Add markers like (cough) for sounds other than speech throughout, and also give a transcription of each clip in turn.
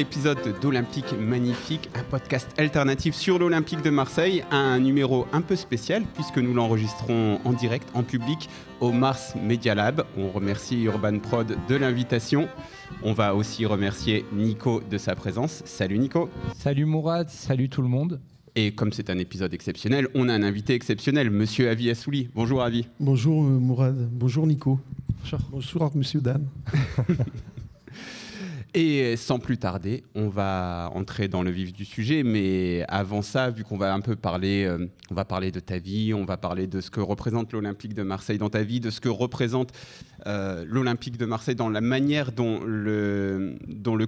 épisode d'Olympique Magnifique, un podcast alternatif sur l'Olympique de Marseille, un numéro un peu spécial puisque nous l'enregistrons en direct, en public, au Mars Media Lab. On remercie Urban Prod de l'invitation. On va aussi remercier Nico de sa présence. Salut Nico. Salut Mourad, salut tout le monde. Et comme c'est un épisode exceptionnel, on a un invité exceptionnel, Monsieur Avi Assouli. Bonjour Avi. Bonjour euh, Mourad, bonjour Nico. Bonjour Monsieur Dan. (laughs) Et sans plus tarder, on va entrer dans le vif du sujet. Mais avant ça, vu qu'on va un peu parler, euh, on va parler de ta vie, on va parler de ce que représente l'Olympique de Marseille dans ta vie, de ce que représente euh, l'Olympique de Marseille dans la manière dont le,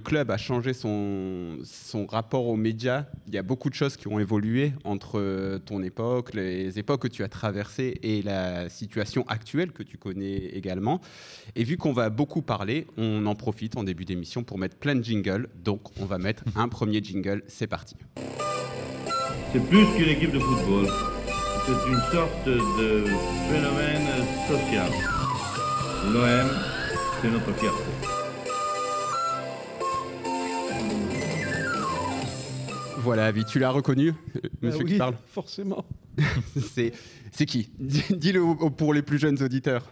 club a changé son, son rapport aux médias. Il y a beaucoup de choses qui ont évolué entre ton époque, les époques que tu as traversées et la situation actuelle que tu connais également. Et vu qu'on va beaucoup parler, on en profite en début d'émission pour mettre plein de jingles. Donc on va mettre un premier jingle. C'est parti. C'est plus qu'une équipe de football. C'est une sorte de phénomène social. L'OM, c'est notre fierté. Voilà, Avi, tu l'as reconnu, monsieur Ah oui, qui parle? Forcément. (laughs) C'est c'est qui? Dis-le pour les plus jeunes auditeurs.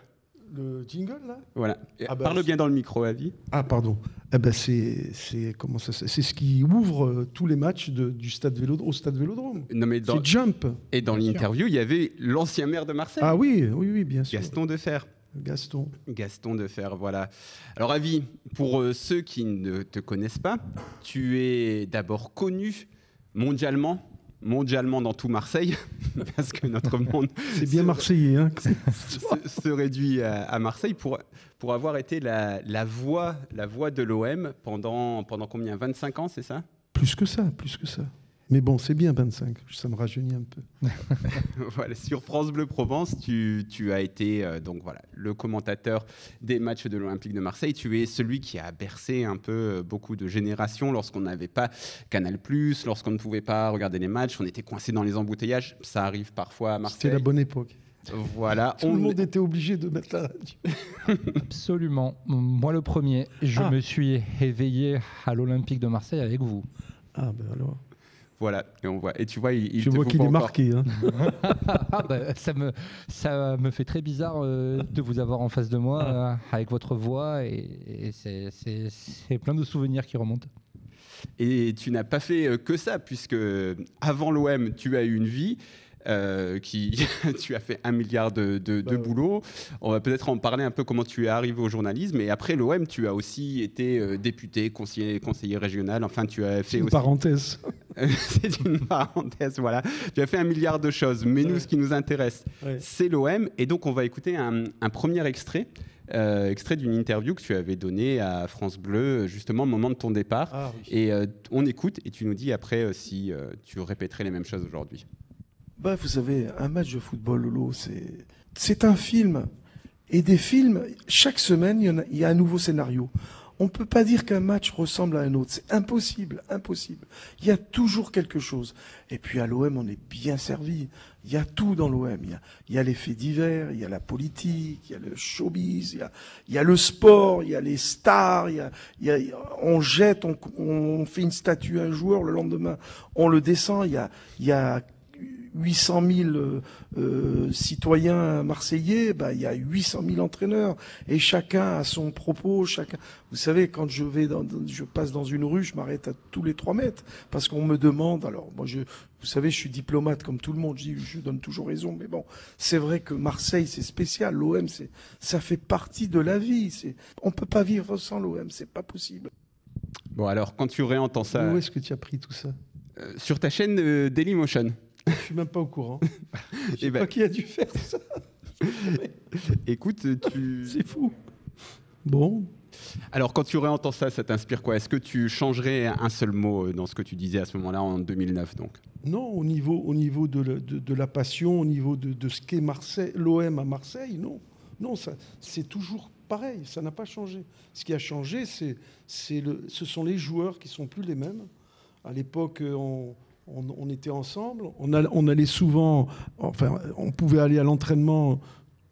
Le jingle là Voilà. Ah bah, Parle c'est- bien dans le micro, Avi. Ah pardon. Eh ben c'est c'est comment ça s'appelle C'est ce qui ouvre euh, tous les matchs de- du stade Vélodrome au stade Vélodrome. Non, mais dans, C'est Jump. et dans l'interview, il y avait l'ancien maire de Marseille, Ah oui, oui, oui, bien sûr. Gaston Defer. Gaston. Gaston Defer, voilà. Alors, Avi, pour euh, ceux qui ne te connaissent pas, tu es d'abord connu mondialement, mondialement dans tout Marseille, (laughs) parce que notre monde (laughs) C'est bien marseillais. Hein (laughs) se, se réduit à, à Marseille pour, pour avoir été la, la voix, la voix de l'OM pendant, pendant combien? 25 ans, c'est ça? Plus que ça, plus que ça. Mais bon, c'est bien 25. Ça me rajeunit un peu. (laughs) voilà, sur France Bleu Provence, tu, tu as été euh, donc voilà le commentateur des matchs de l'Olympique de Marseille. Tu es celui qui a bercé un peu euh, beaucoup de générations lorsqu'on n'avait pas Canal+, lorsqu'on ne pouvait pas regarder les matchs, on était coincé dans les embouteillages. Ça arrive parfois à Marseille. C'était la bonne époque. Voilà, Tout on le monde était obligé de mettre la radio. (laughs) Absolument. Moi le premier, je Ah. me suis éveillé à l'Olympique de Marseille avec vous. Ah ben alors. Voilà, et on voit. Et tu vois, il, il Je te vois faut qu'il est marqué. Hein. (laughs) Ah, bah, ça, me, ça me fait très bizarre euh, de vous avoir en face de moi euh, avec votre voix et, et c'est plein de souvenirs qui remontent. Et tu n'as pas fait euh, que ça, puisque avant l'OM, tu as eu une vie. Euh, qui (laughs) tu as fait un milliard de, de, de Bah ouais. boulot. On va peut-être en parler un peu comment tu es arrivé au journalisme. Et après l'OM, tu as aussi été euh, député, conseiller, conseiller régional. Enfin, tu as C'est fait une aussi. parenthèse. (laughs) C'est une parenthèse, voilà. Tu as fait un milliard de choses. Mais nous, ce qui nous intéresse, Ouais. c'est l'OM. Et donc, on va écouter un, un premier extrait. euh, extrait d'une interview que tu avais donnée à France Bleu, justement au moment de ton départ. Ah oui. Et euh, on écoute et tu nous dis après euh, si tu répéterais les mêmes choses aujourd'hui. Bah, vous savez, un match de football, Lolo, c'est un film. Et des films, chaque semaine, il y, a, un nouveau scénario. On ne peut pas dire qu'un match ressemble à un autre. C'est impossible, impossible. Il y a toujours quelque chose. Et puis à l'OM, on est bien servi. Il y a tout dans l'OM. Il y a, les faits divers, il y a la politique, il y a le showbiz, il y a, le sport, il y a les stars, on jette, on, on fait une statue à un joueur, le lendemain, on le descend. Il y a, il y a 800 000 euh, euh, citoyens marseillais, bah, il y a 800 000 entraîneurs et chacun a son propos. Chacun. Vous savez, quand je vais, dans- je passe dans une rue, je m'arrête à tous les trois mètres parce qu'on me demande. Alors, moi, je, vous savez, je suis diplomate comme tout le monde. Je, dis, je donne toujours raison, mais bon, c'est vrai que Marseille, c'est spécial. L'OM, c'est, ça fait partie de la vie. C'est, on peut pas vivre sans l'OM, c'est pas possible. Bon alors quand tu réentends ça Où est-ce que tu as pris tout ça? euh, sur ta chaîne euh, Dailymotion, Je suis même pas au courant. (laughs) Je sais Eh ben- pas qui a dû faire ça. écoute, tu... (laughs) C'est fou. Bon, alors quand tu réentends ça, ça t'inspire quoi? Est-ce que tu changerais un seul mot euh, dans ce que tu disais à ce moment-là en 2009 donc? Non, au niveau, au niveau de, la, de- de la passion, au niveau de, de ce qu'est Marseille, l'OM à Marseille, non. Non, ça, c'est toujours pareil, ça n'a pas changé. Ce qui a changé, c'est, c'est le, ce sont les joueurs qui sont plus les mêmes. À l'époque, on, on, était ensemble, on, on allait souvent, enfin, on pouvait aller à l'entraînement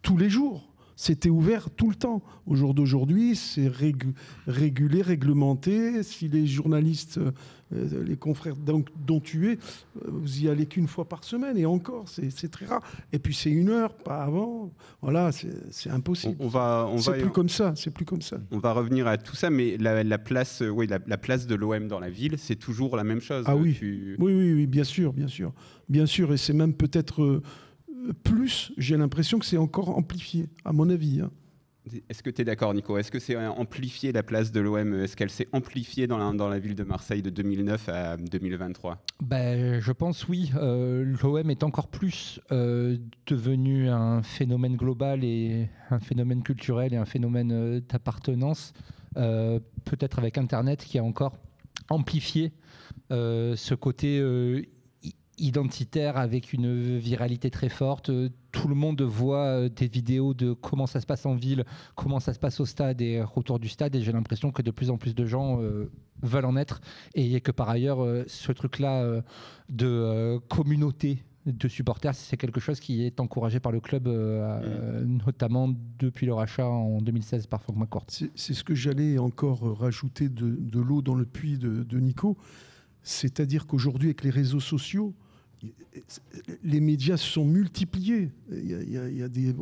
tous les jours. C'était ouvert tout le temps. Au jour d'aujourd'hui, c'est régu- régulé, réglementé. Si les journalistes, les confrères dont, dont tu es, euh, vous y allez qu'une fois par semaine, et encore, c'est très rare. Et puis c'est une heure, pas avant. Voilà, c'est On, impossible. on va, on C'est plus comme ça, c'est plus comme ça. on va revenir à tout ça, mais la, la place, euh, oui, la, la place de l'OM dans la ville, c'est toujours la même chose. Ah oui. Tu- Oui, oui, oui, bien sûr, bien sûr. Bien sûr, et c'est même peut-être euh, plus, j'ai l'impression que c'est encore amplifié, à mon avis. hein. Est-ce que tu es d'accord, Nico? Est-ce que c'est amplifié la place de l'OM Est-ce qu'elle s'est amplifiée dans la, ville de Marseille de 2009 à 2023 Ben, je pense oui. Euh, L'OM est encore plus euh, devenu un phénomène global et un phénomène culturel et un phénomène euh, d'appartenance. Euh, Peut-être avec Internet qui a encore amplifié ce côté identitaire avec une viralité très forte. Euh, Tout le monde voit euh, des vidéos de comment ça se passe en ville, comment ça se passe au stade et autour du stade. Et j'ai l'impression que de plus en plus de gens euh, veulent en être et que par ailleurs, euh, ce truc-là euh, de euh, communauté de supporters, c'est quelque chose qui est encouragé par le club, euh, euh, notamment depuis le rachat en 2016 par Franck McCourt. C'est ce que j'allais encore rajouter de, de l'eau dans le puits de, de Nico. C'est-à-dire qu'aujourd'hui, avec les réseaux sociaux, les médias se sont multipliés. Il y a, des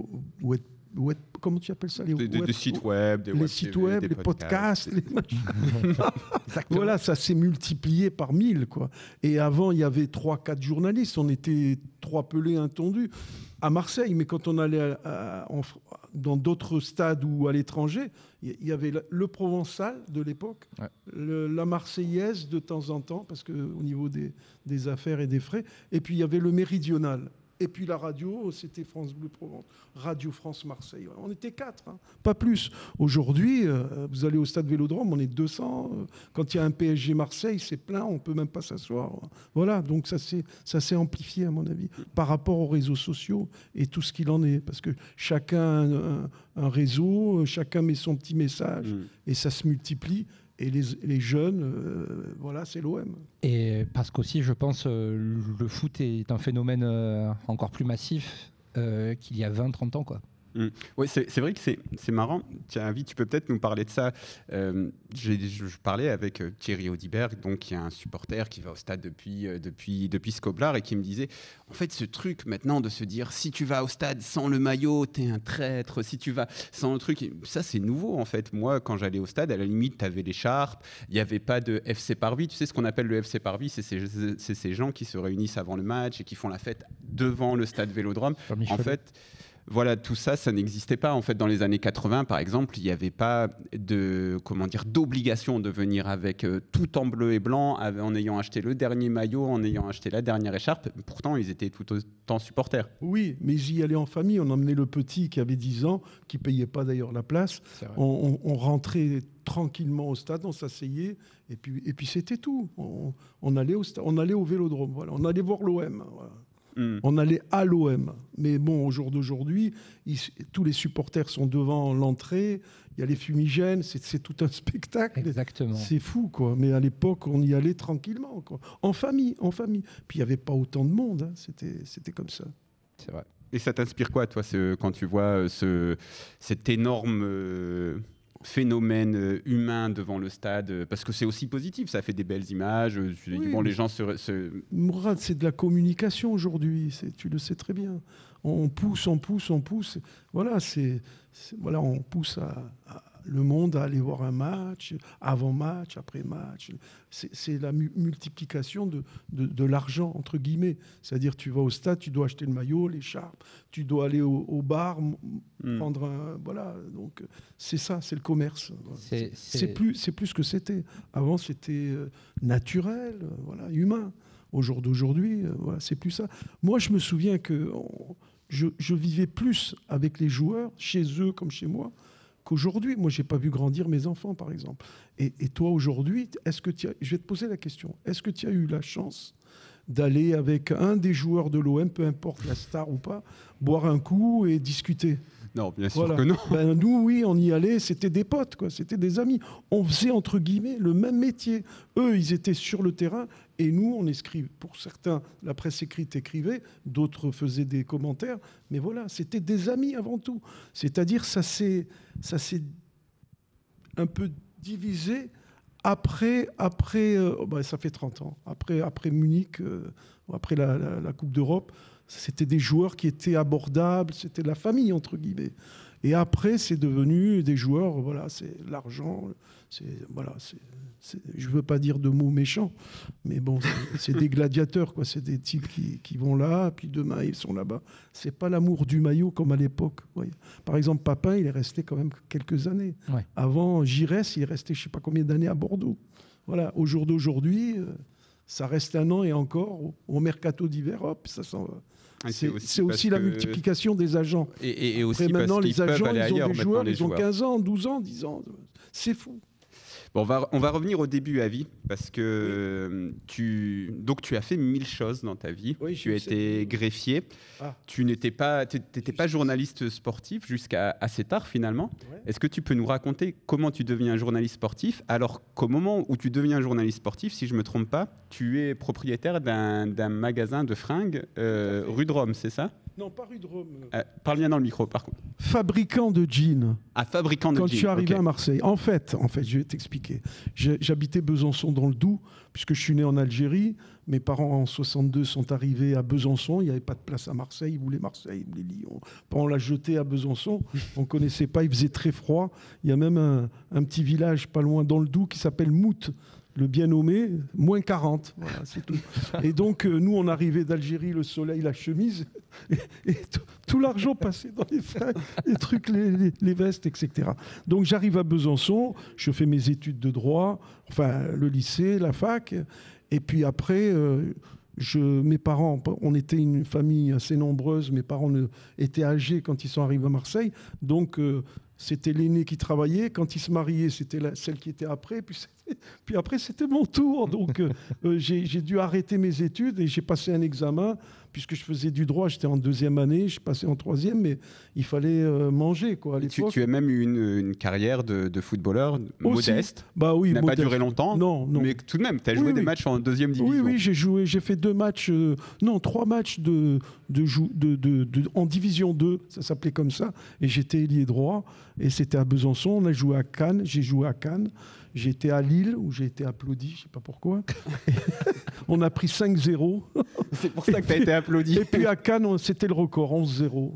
web- comment tu appelles ça les des, web- des sites web, des les web sites TV, web, des les podcasts, les. (laughs) Voilà, ça s'est multiplié par mille, quoi. Et avant, il y avait trois, quatre journalistes. On était trois pelés, un tondu à Marseille. Mais quand on allait à- à- en Fr- dans d'autres stades ou à l'étranger, il y- avait le- le Provençal de l'époque, Ouais. la Marseillaise de temps en temps, parce que au niveau des, des affaires et des frais. Et puis il y avait le Méridional. Et puis la radio, c'était France Bleu Provence, Radio France Marseille. On était quatre, hein, pas plus. Aujourd'hui, euh, vous allez au stade Vélodrome, on est 200. euh, Quand il y a un PSG Marseille, c'est plein, on peut même pas s'asseoir. Voilà, donc ça s'est ça s'est amplifié à mon avis par rapport aux réseaux sociaux et tout ce qu'il en est, parce que chacun a un, un réseau, chacun met son petit message Mm. et ça se multiplie. Et les, les jeunes, euh, voilà, c'est l'OM. Et parce qu'aussi, je pense, euh, le foot est un phénomène euh, encore plus massif qu'il y a 20-30 ans. Quoi. Oui, c'est vrai que c'est marrant. Tiens, Avi, tu peux peut-être nous parler de ça. Euh, je, parlais avec euh, Thierry Audiberg, donc qui est un supporter qui va au stade depuis, euh, depuis, depuis Scoblar et qui me disait en fait, ce truc maintenant de se dire si tu vas au stade sans le maillot, t'es un traître. Si tu vas sans le truc, ça c'est nouveau en fait. Moi, quand j'allais au stade, à la limite, t'avais l'écharpe, il n'y avait pas de FC Parvis. Tu sais ce qu'on appelle le FC Parvis C'est ces, ces gens qui se réunissent avant le match et qui font la fête devant le stade Vélodrome. En fait, voilà, tout ça, ça n'existait pas. En fait, dans les années 80, par exemple, il n'y avait pas de comment dire d'obligation de venir avec euh, tout en bleu et blanc, en ayant acheté le dernier maillot, en ayant acheté la dernière écharpe. Pourtant, ils étaient tout autant supporters. Oui, mais j'y allais en famille. On emmenait le petit qui avait 10 ans, qui payait pas d'ailleurs la place. On, on- on rentrait tranquillement au stade, on s'asseyait, et puis, et puis c'était tout. On, on allait au stade, on allait au Vélodrome, voilà. on allait voir l'OM. voilà. Hmm. On allait à l'OM. Mais bon, au jour d'aujourd'hui, ils- tous les supporters sont devant l'entrée, il y a les fumigènes, c'est c'est tout un (laughs) spectacle. Exactement. C'est fou, quoi. Mais à l'époque, on y allait tranquillement, quoi. En famille, en famille. Puis il n'y avait pas autant de monde, hein. c'était c'était comme ça. C'est vrai. Et ça t'inspire quoi, toi, ce- quand tu vois euh, ce, cet énorme euh, phénomène euh, humain devant le stade euh, Parce que c'est aussi positif, ça fait des belles images. euh, Oui, bon, les gens se, se- Mourad, c'est de la communication aujourd'hui, tu le sais très bien. On pousse, on pousse, on pousse. Voilà, c'est c'est- voilà, on pousse à, à le monde à aller voir un match, avant match, après match. C'est la mu- multiplication de, de, de l'argent entre guillemets. C'est-à-dire, tu vas au stade, tu dois acheter le maillot, l'écharpe, tu dois aller au, au bar, m- Hmm. prendre un, voilà. Donc c'est ça, c'est le commerce. C'est- plus, plus ce que c'était. Avant, c'était euh, naturel, voilà, humain. Au jour d'aujourd'hui, euh, voilà, c'est plus ça. Moi, je me souviens que on- je, je vivais plus avec les joueurs, chez eux comme chez moi, qu'aujourd'hui. Moi, j'ai pas vu grandir mes enfants, par exemple. Et, et toi, aujourd'hui, est-ce que tu as, je vais te poser la question. Est-ce que tu as eu la chance d'aller avec un des joueurs de l'OM, peu importe la star ou pas, boire un coup et discuter? Non, bien sûr Voilà. que non. (laughs) Ben, nous, oui, on y allait, c'était des potes, quoi, c'était des amis. On faisait, entre guillemets, le même métier. Eux, ils étaient sur le terrain, et nous, on écrivait. Pour certains, la presse écrite écrivait, d'autres faisaient des commentaires, mais voilà, c'était des amis avant tout. C'est-à-dire, ça s'est ça s'est un peu divisé après, après euh, oh, ben, ça fait 30 ans, après, après Munich, euh, après la, la- la Coupe d'Europe, c'était des joueurs qui étaient abordables, c'était la famille, entre guillemets. Et après, c'est devenu des joueurs, voilà, c'est l'argent, c'est, voilà, c'est, c'est- je veux pas dire de mots méchants, mais bon, c'est, des gladiateurs, quoi, c'est des types qui, qui vont là, puis demain ils sont là-bas. C'est pas l'amour du maillot comme à l'époque. voyez. Par exemple, Papin, il est resté quand même quelques années. Ouais. Avant, Giresse, il est resté je sais pas combien d'années à Bordeaux. Voilà, au jour d'aujourd'hui, euh, ça reste un an et encore au, au mercato d'hiver, hop, ça s'en va. Et C'est, c'est aussi la multiplication des agents. Et, et- et aussi Après, maintenant, parce les qu'ils peuvent agents, aller ils ont ailleurs des maintenant, joueurs, les ils ont joueurs. 15 ans, 12 ans, 10 ans. C'est fou. Bon, on va, on va revenir au début à vie, parce que euh, tu, donc tu as fait mille choses dans ta vie. Oui, tu as été greffier. Ah. Tu n'étais pas, t'étais pas journaliste sportif jusqu'à assez tard finalement. Ouais. Est-ce que tu peux nous raconter comment tu deviens journaliste sportif Alors qu'au moment où tu deviens journaliste sportif, si je me trompe pas, tu es propriétaire d'un d'un magasin de fringues euh, rue de Rome, c'est ça? Non, pas rue de Rome. Euh, Parle bien dans le micro par contre. Fabricant de jeans. À fabricant de Quand jeans. je suis arrivé à Marseille, en fait, en fait, je vais t'expliquer. J'habitais Besançon dans le Doubs, puisque je suis né en Algérie. Mes parents en 62 sont arrivés à Besançon. Il n'y avait pas de place à Marseille. Ils voulaient Marseille, ils voulaient Lyon. On l'a jeté à Besançon. On ne connaissait pas. Il faisait très froid. Il y a même un, un petit village pas loin dans le Doubs qui s'appelle Mout. Le bien nommé, moins 40. Voilà, c'est tout. (laughs) Et donc, euh, nous, on arrivait d'Algérie, le soleil, la chemise, (laughs) et, et tout, tout l'argent passait dans les les trucs, les, les- les vestes, etc. Donc, j'arrive à Besançon, je fais mes études de droit, enfin, le lycée, la fac, et puis après, euh, je, mes parents, on était une famille assez nombreuse, mes parents ne- étaient âgés quand ils sont arrivés à Marseille, donc euh, c'était l'aîné qui travaillait, quand il se mariait, c'était celle qui était après, puis, (laughs) puis après c'était mon tour, donc euh, euh, j'ai j'ai dû arrêter mes études et j'ai passé un examen, puisque je faisais du droit, j'étais en deuxième année, je passais en troisième, mais il fallait euh, manger quoi à tu, as même eu une, une carrière de, de footballeur Aussi. modeste. Bah oui, n'a pas duré longtemps. Non, non. Mais tout de même, tu as Oui, joué des oui. matchs en deuxième division. Oui, oui, j'ai joué, j'ai fait deux matchs, euh, non, trois matchs de, de, jou- de, de- de- en division 2, ça s'appelait comme ça, et j'étais ailier droit, et c'était à Besançon, on a joué à Cannes, j'ai joué à Cannes, j'ai été à Lille, où j'ai été applaudi, je sais pas pourquoi, (laughs) on a pris 5-0, C'est pour ça que tu as été applaudi. et puis à Cannes, c'était le record, 11-0. Euh,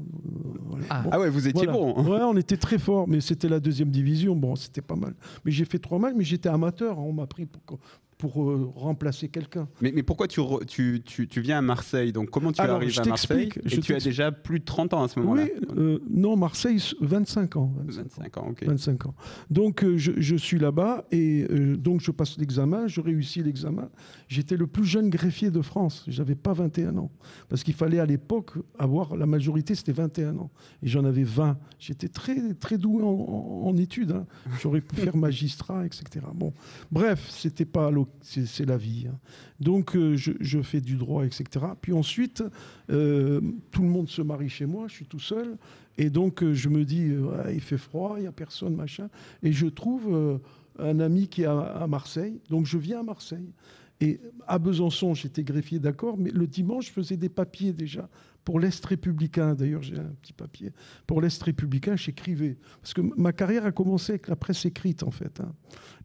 voilà. Ah. Bon. Ah ouais, vous étiez Voilà. bon. hein. Ouais, on était très fort, mais c'était la deuxième division. Bon, c'était pas mal. Mais j'ai fait trois matchs, mais j'étais amateur. hein. On m'a pris pour, pour euh, remplacer quelqu'un. Mais, mais pourquoi tu, re- tu, tu, tu viens à Marseille? Donc comment tu Alors, arrives à Marseille Et je tu as déjà plus de 30 ans à ce moment-là? Oui, euh, non, Marseille, 25 ans. 25 ans. 25 ans, ok. 25 ans. Donc euh, je, je suis là-bas et euh, donc je passe l'examen, je réussis l'examen. J'étais le plus jeune greffier de France, j'avais pas 21 ans. Parce qu'il fallait à l'époque avoir, la majorité c'était 21 ans. Et j'en avais 20. J'étais très, très doué en, en- en études. hein. J'aurais pu (laughs) faire magistrat, etc. Bon, bref, c'était pas l'o- c'est c'est la vie. hein. Donc euh, je, fais du droit, etc. Puis ensuite, euh, tout le monde se marie chez moi, je suis tout seul. Et donc, euh, je me dis, il fait froid, il n'y a personne, machin. Et je trouve un ami qui est à, à Marseille. Donc, je viens à Marseille. Et à Besançon, j'étais greffier, d'accord, mais le dimanche, je faisais des papiers déjà. Pour l'Est républicain, d'ailleurs, j'ai un petit papier. Pour l'Est républicain, j'écrivais. Parce que ma carrière a commencé avec la presse écrite, en fait. hein.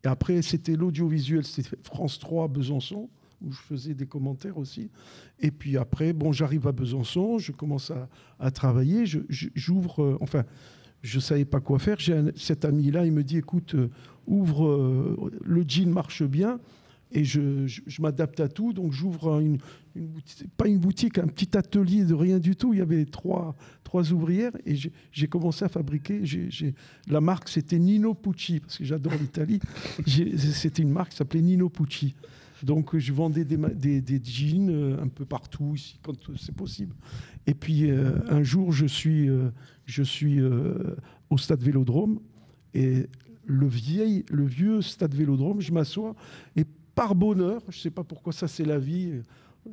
Et après, c'était l'audiovisuel, c'était France 3 à Besançon, où je faisais des commentaires aussi. Et puis après, bon, j'arrive à Besançon, je commence à, travailler, j'ouvre, euh, enfin, je savais pas quoi faire. J'ai cet ami-là, il me dit, écoute, euh, ouvre, euh, le jean marche bien, et je, je- je m'adapte à tout, donc j'ouvre une, une boutique, pas une boutique, un petit atelier de rien du tout. Il y avait trois, trois ouvrières, et j'ai- commencé à fabriquer. la marque, c'était Nino Pucci, parce que j'adore l'Italie. (laughs) C'était une marque qui s'appelait Nino Pucci. Donc je vendais des, ma- des, des jeans euh, un peu partout ici quand c'est possible. Et puis euh, un jour je suis, euh, je suis euh, au stade Vélodrome et le, vieil, le vieux stade Vélodrome, je m'assois et par bonheur, je ne sais pas pourquoi ça c'est la vie,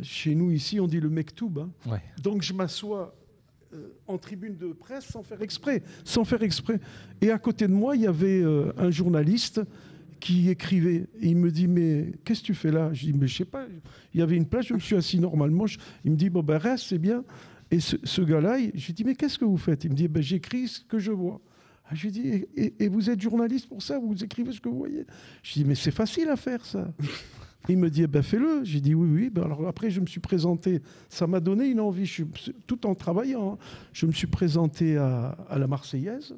chez nous ici on dit le mektoub, hein. Ouais. donc je m'assois euh, en tribune de presse sans faire exprès, sans faire exprès. Et à côté de moi, il y avait euh, un journaliste qui écrivait. Et il me dit, mais qu'est-ce que tu fais là? Je dis, mais je sais pas. Il y avait une place, je me suis assis normalement. Il me dit, bon ben reste, c'est bien. Et ce, ce gars-là, je lui dis, mais qu'est-ce que vous faites? Il me dit, ben, j'écris ce que je vois. Ah, Je lui dis, et, et- vous êtes journaliste pour ça Vous écrivez ce que vous voyez Je lui dis, mais c'est facile à faire ça. (laughs) Il me dit, eh ben fais-le. J'ai dit, oui, oui. Ben alors après, je me suis présenté. Ça m'a donné une envie, je suis, tout en travaillant. hein. Je me suis présenté à, à la Marseillaise.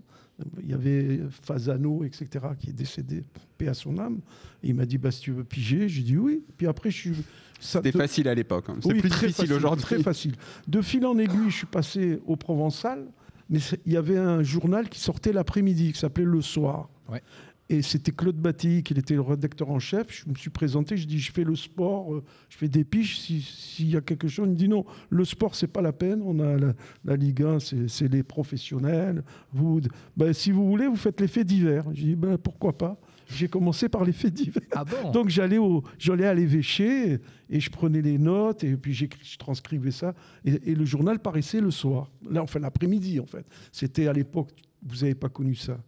Il y avait Fasano, etc., qui est décédé, paix à son âme. Et il m'a dit, bah, si tu veux piger, j'ai dit oui. Puis après, je suis. C'était te- facile à l'époque. hein. C'est oui, plus très difficile facile, aujourd'hui. Très facile. De fil en aiguille, je suis passé au Provençal, mais il y avait un journal qui sortait l'après-midi, qui s'appelait Le Soir. Ouais. Et c'était Claude Batty, qui était le rédacteur en chef. Je me suis présenté, je dis je fais le sport, euh, je fais des piches. si- S'il y a quelque chose, il me dit non, le sport, c'est pas la peine. On a la, la Ligue 1, c'est les professionnels. Vous, ben, si vous voulez, vous faites les faits divers. J'ai dit ben, pourquoi pas? J'ai commencé par les faits divers. Ah bon Donc j'allais au, j'allais à l'évêché et, je prenais les notes et puis je transcrivais ça et, et le journal paraissait le soir. Là, enfin l'après-midi en fait. C'était à l'époque, vous n'avez pas connu ça.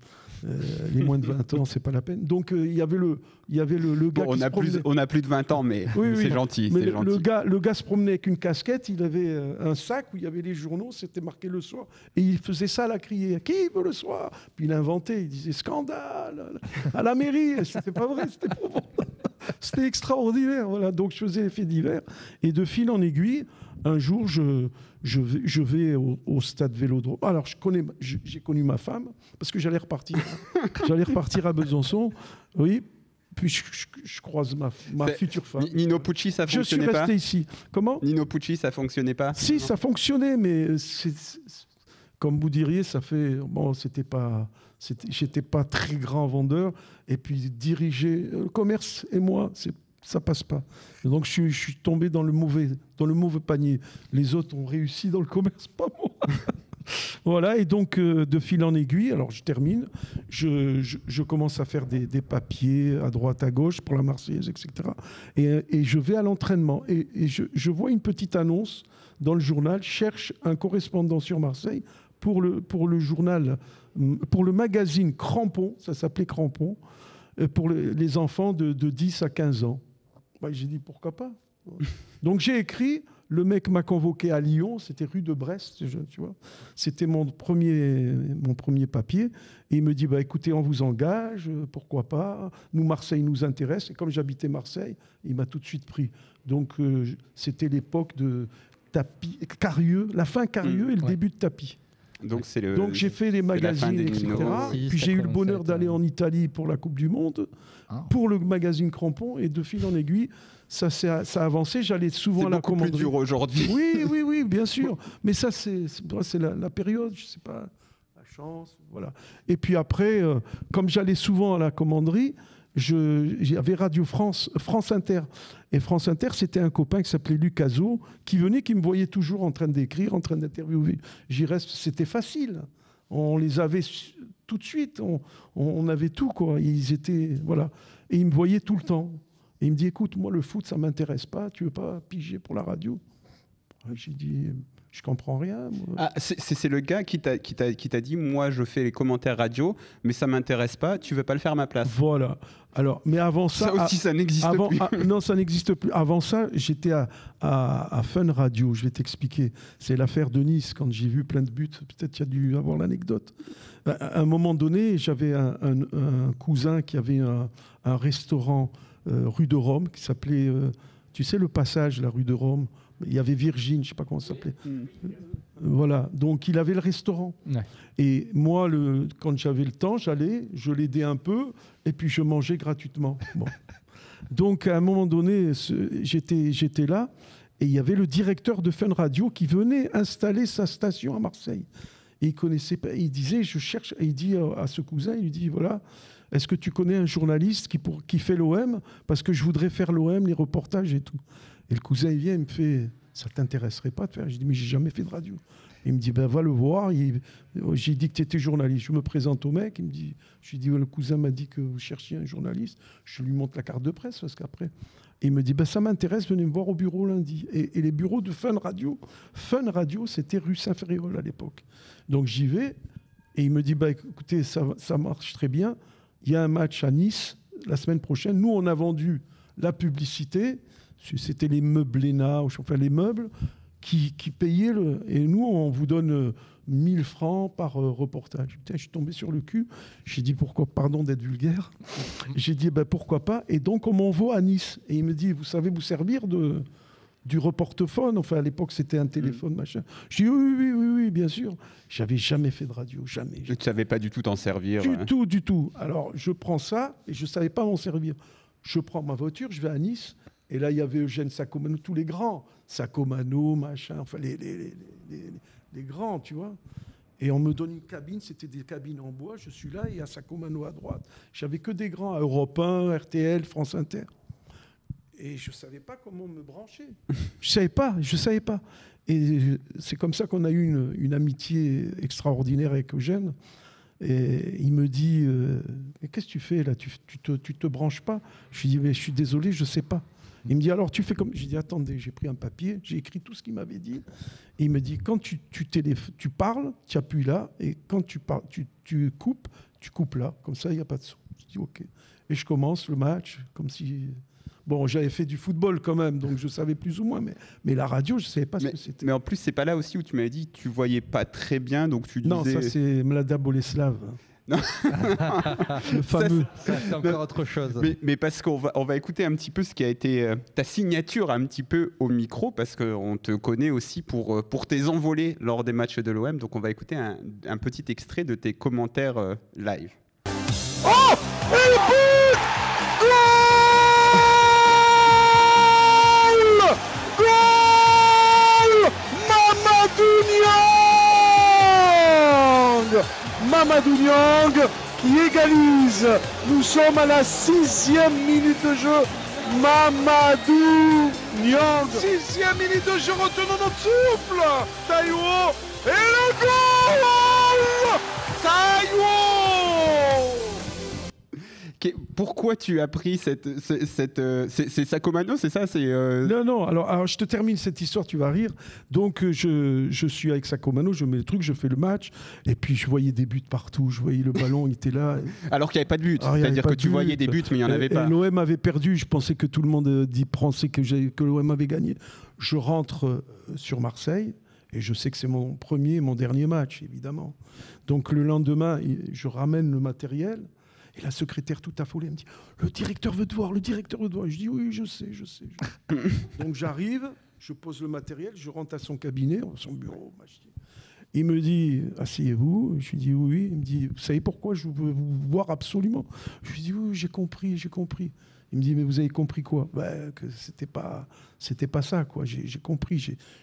Euh, les moins de 20 ans, c'est pas la peine. Donc euh, il y avait le, il y avait le, le gars Bon, qui on, se a plus, promenait. on a plus de 20 ans, mais Oui, oui, c'est gentil. Mais le, gentil. le gars, le gars se promenait avec une casquette, il avait euh, un sac où il y avait les journaux, c'était marqué le soir, et il faisait ça à la criée. Qui veut le soir? Puis il inventait, il disait scandale à la mairie. C'était pas vrai, c'était bon. (laughs) C'était extraordinaire. Voilà. Donc je faisais les faits divers, et de fil en aiguille, un jour je je vais, je vais au, au stade Vélodrome. Alors je connais, je- j'ai connu ma femme parce que j'allais repartir, (laughs) j'allais repartir à Besançon. Oui. Puis je, je- je croise ma, future femme. Ni- Nino Pucci, ça Je suis fonctionnait pas resté ici. Comment? Nino Pucci, ça fonctionnait pas Si, ça fonctionnait, mais comme vous diriez, ça fait bon, c'était pas, j'étais pas très grand vendeur, et puis diriger euh, le commerce et moi, c'est ça passe pas. Donc je suis, tombé dans le mauvais, panier. Les autres ont réussi dans le commerce, (laughs) pas moi. Voilà, et donc euh, de fil en aiguille, alors je termine, je, commence à faire des, papiers à droite, à gauche pour la Marseillaise, etc. Et, je vais à l'entraînement et, je, vois une petite annonce dans le journal, cherche un correspondant sur Marseille pour le, journal, hum, pour le magazine Crampon, ça s'appelait Crampon, euh, pour le- les enfants de 10 à 15 ans. Bah, j'ai dit pourquoi pas. (laughs) Donc j'ai écrit, le mec m'a convoqué à Lyon, c'était rue de Brest, je- tu vois. C'était mon premier, mon premier papier. Et il me dit, bah, écoutez, on vous engage, pourquoi pas. Nous, Marseille nous intéresse. Et comme j'habitais Marseille, il m'a tout de suite pris. Donc euh, c'était l'époque de tapis, Carieux, la fin Carieux Mmh, et le ouais. début de tapis. Donc c'est le. Donc j'ai fait les magazines, etc. numéros. Puis j'ai eu le bonheur d'aller en Italie pour la Coupe du Monde, Ah. pour le magazine Crampon, et de fil en aiguille, ça, s'est- ça a avancé. J'allais souvent C'est à la beaucoup plus commanderie. dur aujourd'hui. Oui, oui, oui, bien (laughs) sûr. Mais ça, c'est c'est- c'est la, la période, je sais pas, la chance, voilà. Et puis après, euh, comme j'allais souvent à la commanderie, j'avais Radio France, France Inter. Et France Inter, c'était un copain qui s'appelait Luc Azot, qui venait, qui me voyait toujours en train d'écrire, en train d'interviewer. J'y reste, c'était facile. On les avait tout de suite, on, avait tout, quoi. Ils étaient, voilà. Et il me voyait tout le temps. Et il me dit, écoute, moi, le foot, ça m'intéresse pas. Tu veux pas piger pour la radio? J'ai dit, je comprends rien. Ah, c'est le gars qui t'a dit moi je fais les commentaires radio, mais ça m'intéresse pas, tu veux pas le faire à ma place. Voilà. Alors, mais avant ça, Ça, aussi, ça n'existe plus. ah, non, ça n'existe plus. Avant ça, j'étais à, Fun Radio. Je vais t'expliquer. C'est l'affaire de Nice. Quand j'ai vu plein de buts, peut-être tu as dû avoir l'anecdote. À à un moment donné, j'avais un, un- un cousin qui avait un, un restaurant euh, rue de Rome qui s'appelait, euh, tu sais, le passage, la rue de Rome. Il y avait Virgin, je sais pas comment ça s'appelait. Hmm. Voilà, donc il avait le restaurant. Ouais. Et moi, le, quand j'avais le temps, j'allais, je l'aidais un peu, et puis je mangeais gratuitement. Bon. (laughs) Donc à un moment donné, j'étais, j'étais là, et il y avait le directeur de Fun Radio qui venait installer sa station à Marseille. Et il connaissait pas, il disait, je cherche, et il dit à ce cousin, il lui dit, voilà, est-ce que tu connais un journaliste qui, pour, qui fait l'OM Parce que je voudrais faire l'OM, les reportages et tout. Et le cousin, il vient, il me fait, ça t'intéresserait pas de faire? Je dis, mais j'ai jamais fait de radio. Il me dit, ben va le voir. Il- J'ai dit que tu étais journaliste. Je me présente au mec. Il me dit, je lui dis, le cousin m'a dit que vous cherchiez un journaliste. Je lui montre la carte de presse parce qu'après. Il me dit, ben, ça m'intéresse, venez me voir au bureau lundi. Et, et les bureaux de Fun Radio, Fun Radio, c'était rue Saint-Ferréol à l'époque. Donc j'y vais et il me dit, bah, écoutez, ça, ça marche très bien. Il y a un match à Nice la semaine prochaine. Nous, on a vendu la publicité. C'était les ou enfin les meubles qui, qui payaient. Le, et nous, on vous donne euh, 1000 francs par euh, reportage. Putain, je suis tombé sur le cul. J'ai dit pourquoi, pardon d'être vulgaire. (laughs) J'ai dit ben, pourquoi pas. Et donc, on m'envoie à Nice. Et il me dit, vous savez vous servir de, du reportophone? Enfin, à l'époque, c'était un téléphone, machin. Je dis oui, oui, oui, oui, bien sûr. J'avais jamais fait de radio, jamais. Je ne savais pas du tout t'en servir. Du ouais. tout, du tout. Alors, je prends ça et je ne savais pas m'en servir. Je prends ma voiture, je vais à Nice. Et là, il y avait Eugène Sacomano, tous les grands. Sacomano, machin, enfin, les, les, les- les- les grands, tu vois. Et on me donne une cabine, c'était des cabines en bois. Je suis là et il y a Sacomano à droite. J'avais que des grands, Europe 1, RTL, France Inter. Et je ne savais pas comment me brancher. (laughs) Je ne savais pas, je ne savais pas. Et c'est comme ça qu'on a eu une, une amitié extraordinaire avec Eugène. Et il me dit euh, Mais qu'est-ce que tu fais là? Tu tu te, tu te branches pas? Je lui dis Mais je suis désolé, je ne sais pas. Il me dit Alors tu fais comme. J'ai dit Attendez, j'ai pris un papier, j'ai écrit tout ce qu'il m'avait dit. Et il me dit Quand tu, tu, parles, tu appuies là. Et quand tu, par- tu, tu coupes, tu coupes là. Comme ça, il n'y a pas de son. Je dis Ok. Et je commence le match comme si. Bon, j'avais fait du football quand même, donc je savais plus ou moins. Mais, mais la radio, je ne savais pas ce que c'était. mais en plus, c'est pas là aussi où tu m'avais dit que tu voyais pas très bien, donc tu disais. Non, ça c'est Mlada Boleslav. Non. (laughs) le fameux. Ça, c'est encore autre chose. Mais, mais parce qu'on va, on va écouter un petit peu ce qui a été euh, ta signature un petit peu au micro, parce qu'on te connaît aussi pour, euh, pour tes envolées lors des matchs de l'OM. Donc on va écouter un, un petit extrait de tes commentaires euh, live. Mamadou Mamadou Niang qui égalise. Nous sommes à la sixième minute de jeu. Mamadou Niang. Sixième minute de jeu, retenons notre souffle. Taïwo et le goal Taïwo Pourquoi tu as pris cette. cette, cette, euh, c'est Sacomano, c'est ça c'est, euh, Non, non, alors, alors, je te termine cette histoire, tu vas rire. Donc euh, je, je suis avec Sacomano, je mets le truc, je fais le match, et puis je voyais des buts partout, je voyais le ballon, il était là. (laughs) Alors qu'il n'y avait pas de but. Ah, C'est-à-dire que tu but. voyais des buts, mais il n'y en avait Et- pas. L'OM avait perdu, je pensais que tout le monde dit pensait que, que l'OM avait gagné. Je rentre sur Marseille, et je sais que c'est mon premier mon dernier match, évidemment. Donc le lendemain, je ramène le matériel. Et la secrétaire tout affolée me dit Le directeur veut te voir, le directeur veut te voir. Je dis Oui, je sais, je sais. je sais. Donc j'arrive, je pose le matériel, je rentre à son cabinet, son bureau. machin. Il me dit Asseyez-vous. Je lui dis Oui, oui. Il me dit Vous savez pourquoi je veux vous voir absolument? Je lui dis Oui, j'ai compris, j'ai compris. Il me dit Mais vous avez compris quoi? Ben, Que c'était pas, c'était pas ça, quoi. J'ai compris.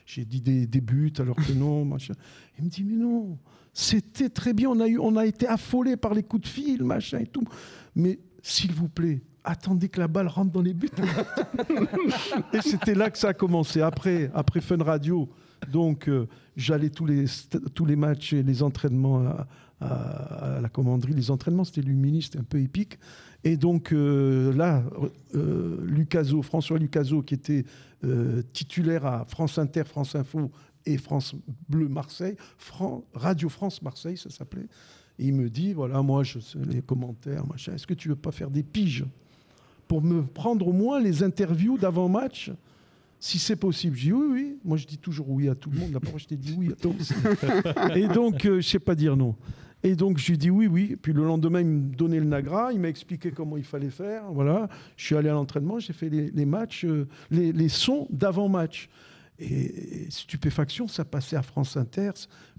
J'ai- dit des, des buts alors que non, (laughs) machin. Il me dit Mais non, c'était très bien. On a, eu, on a été affolés par les coups de fil, machin et tout. Mais s'il vous plaît, attendez que la balle rentre dans les buts. (laughs) et c'était là que ça a commencé. Après, après Fun Radio, donc euh, j'allais tous les, tous les matchs et les entraînements à, à- la commanderie. Les entraînements, c'était c'était un peu épique. Et donc euh, là, euh, Lucaso, François Lucaso, qui était euh, titulaire à France Inter, France Info et France Bleu Marseille, Radio France Marseille, ça s'appelait. Il me dit, voilà, moi, je sais les commentaires, machin, est-ce que tu veux pas faire des piges pour me prendre au moins les interviews d'avant-match si c'est possible, je dis oui, oui. Moi, je dis toujours oui à tout le monde. La première, je t'ai dit oui à toi aussi. (laughs) Et donc, euh, je sais pas dire non. Et donc, je lui dis oui, oui. Puis le lendemain, il me donnait le Nagra. Il m'a expliqué comment il fallait faire. Voilà. Je suis allé à l'entraînement. J'ai fait les, les matchs, euh, les, les sons d'avant-match. Et, et stupéfaction, ça passait à France Inter.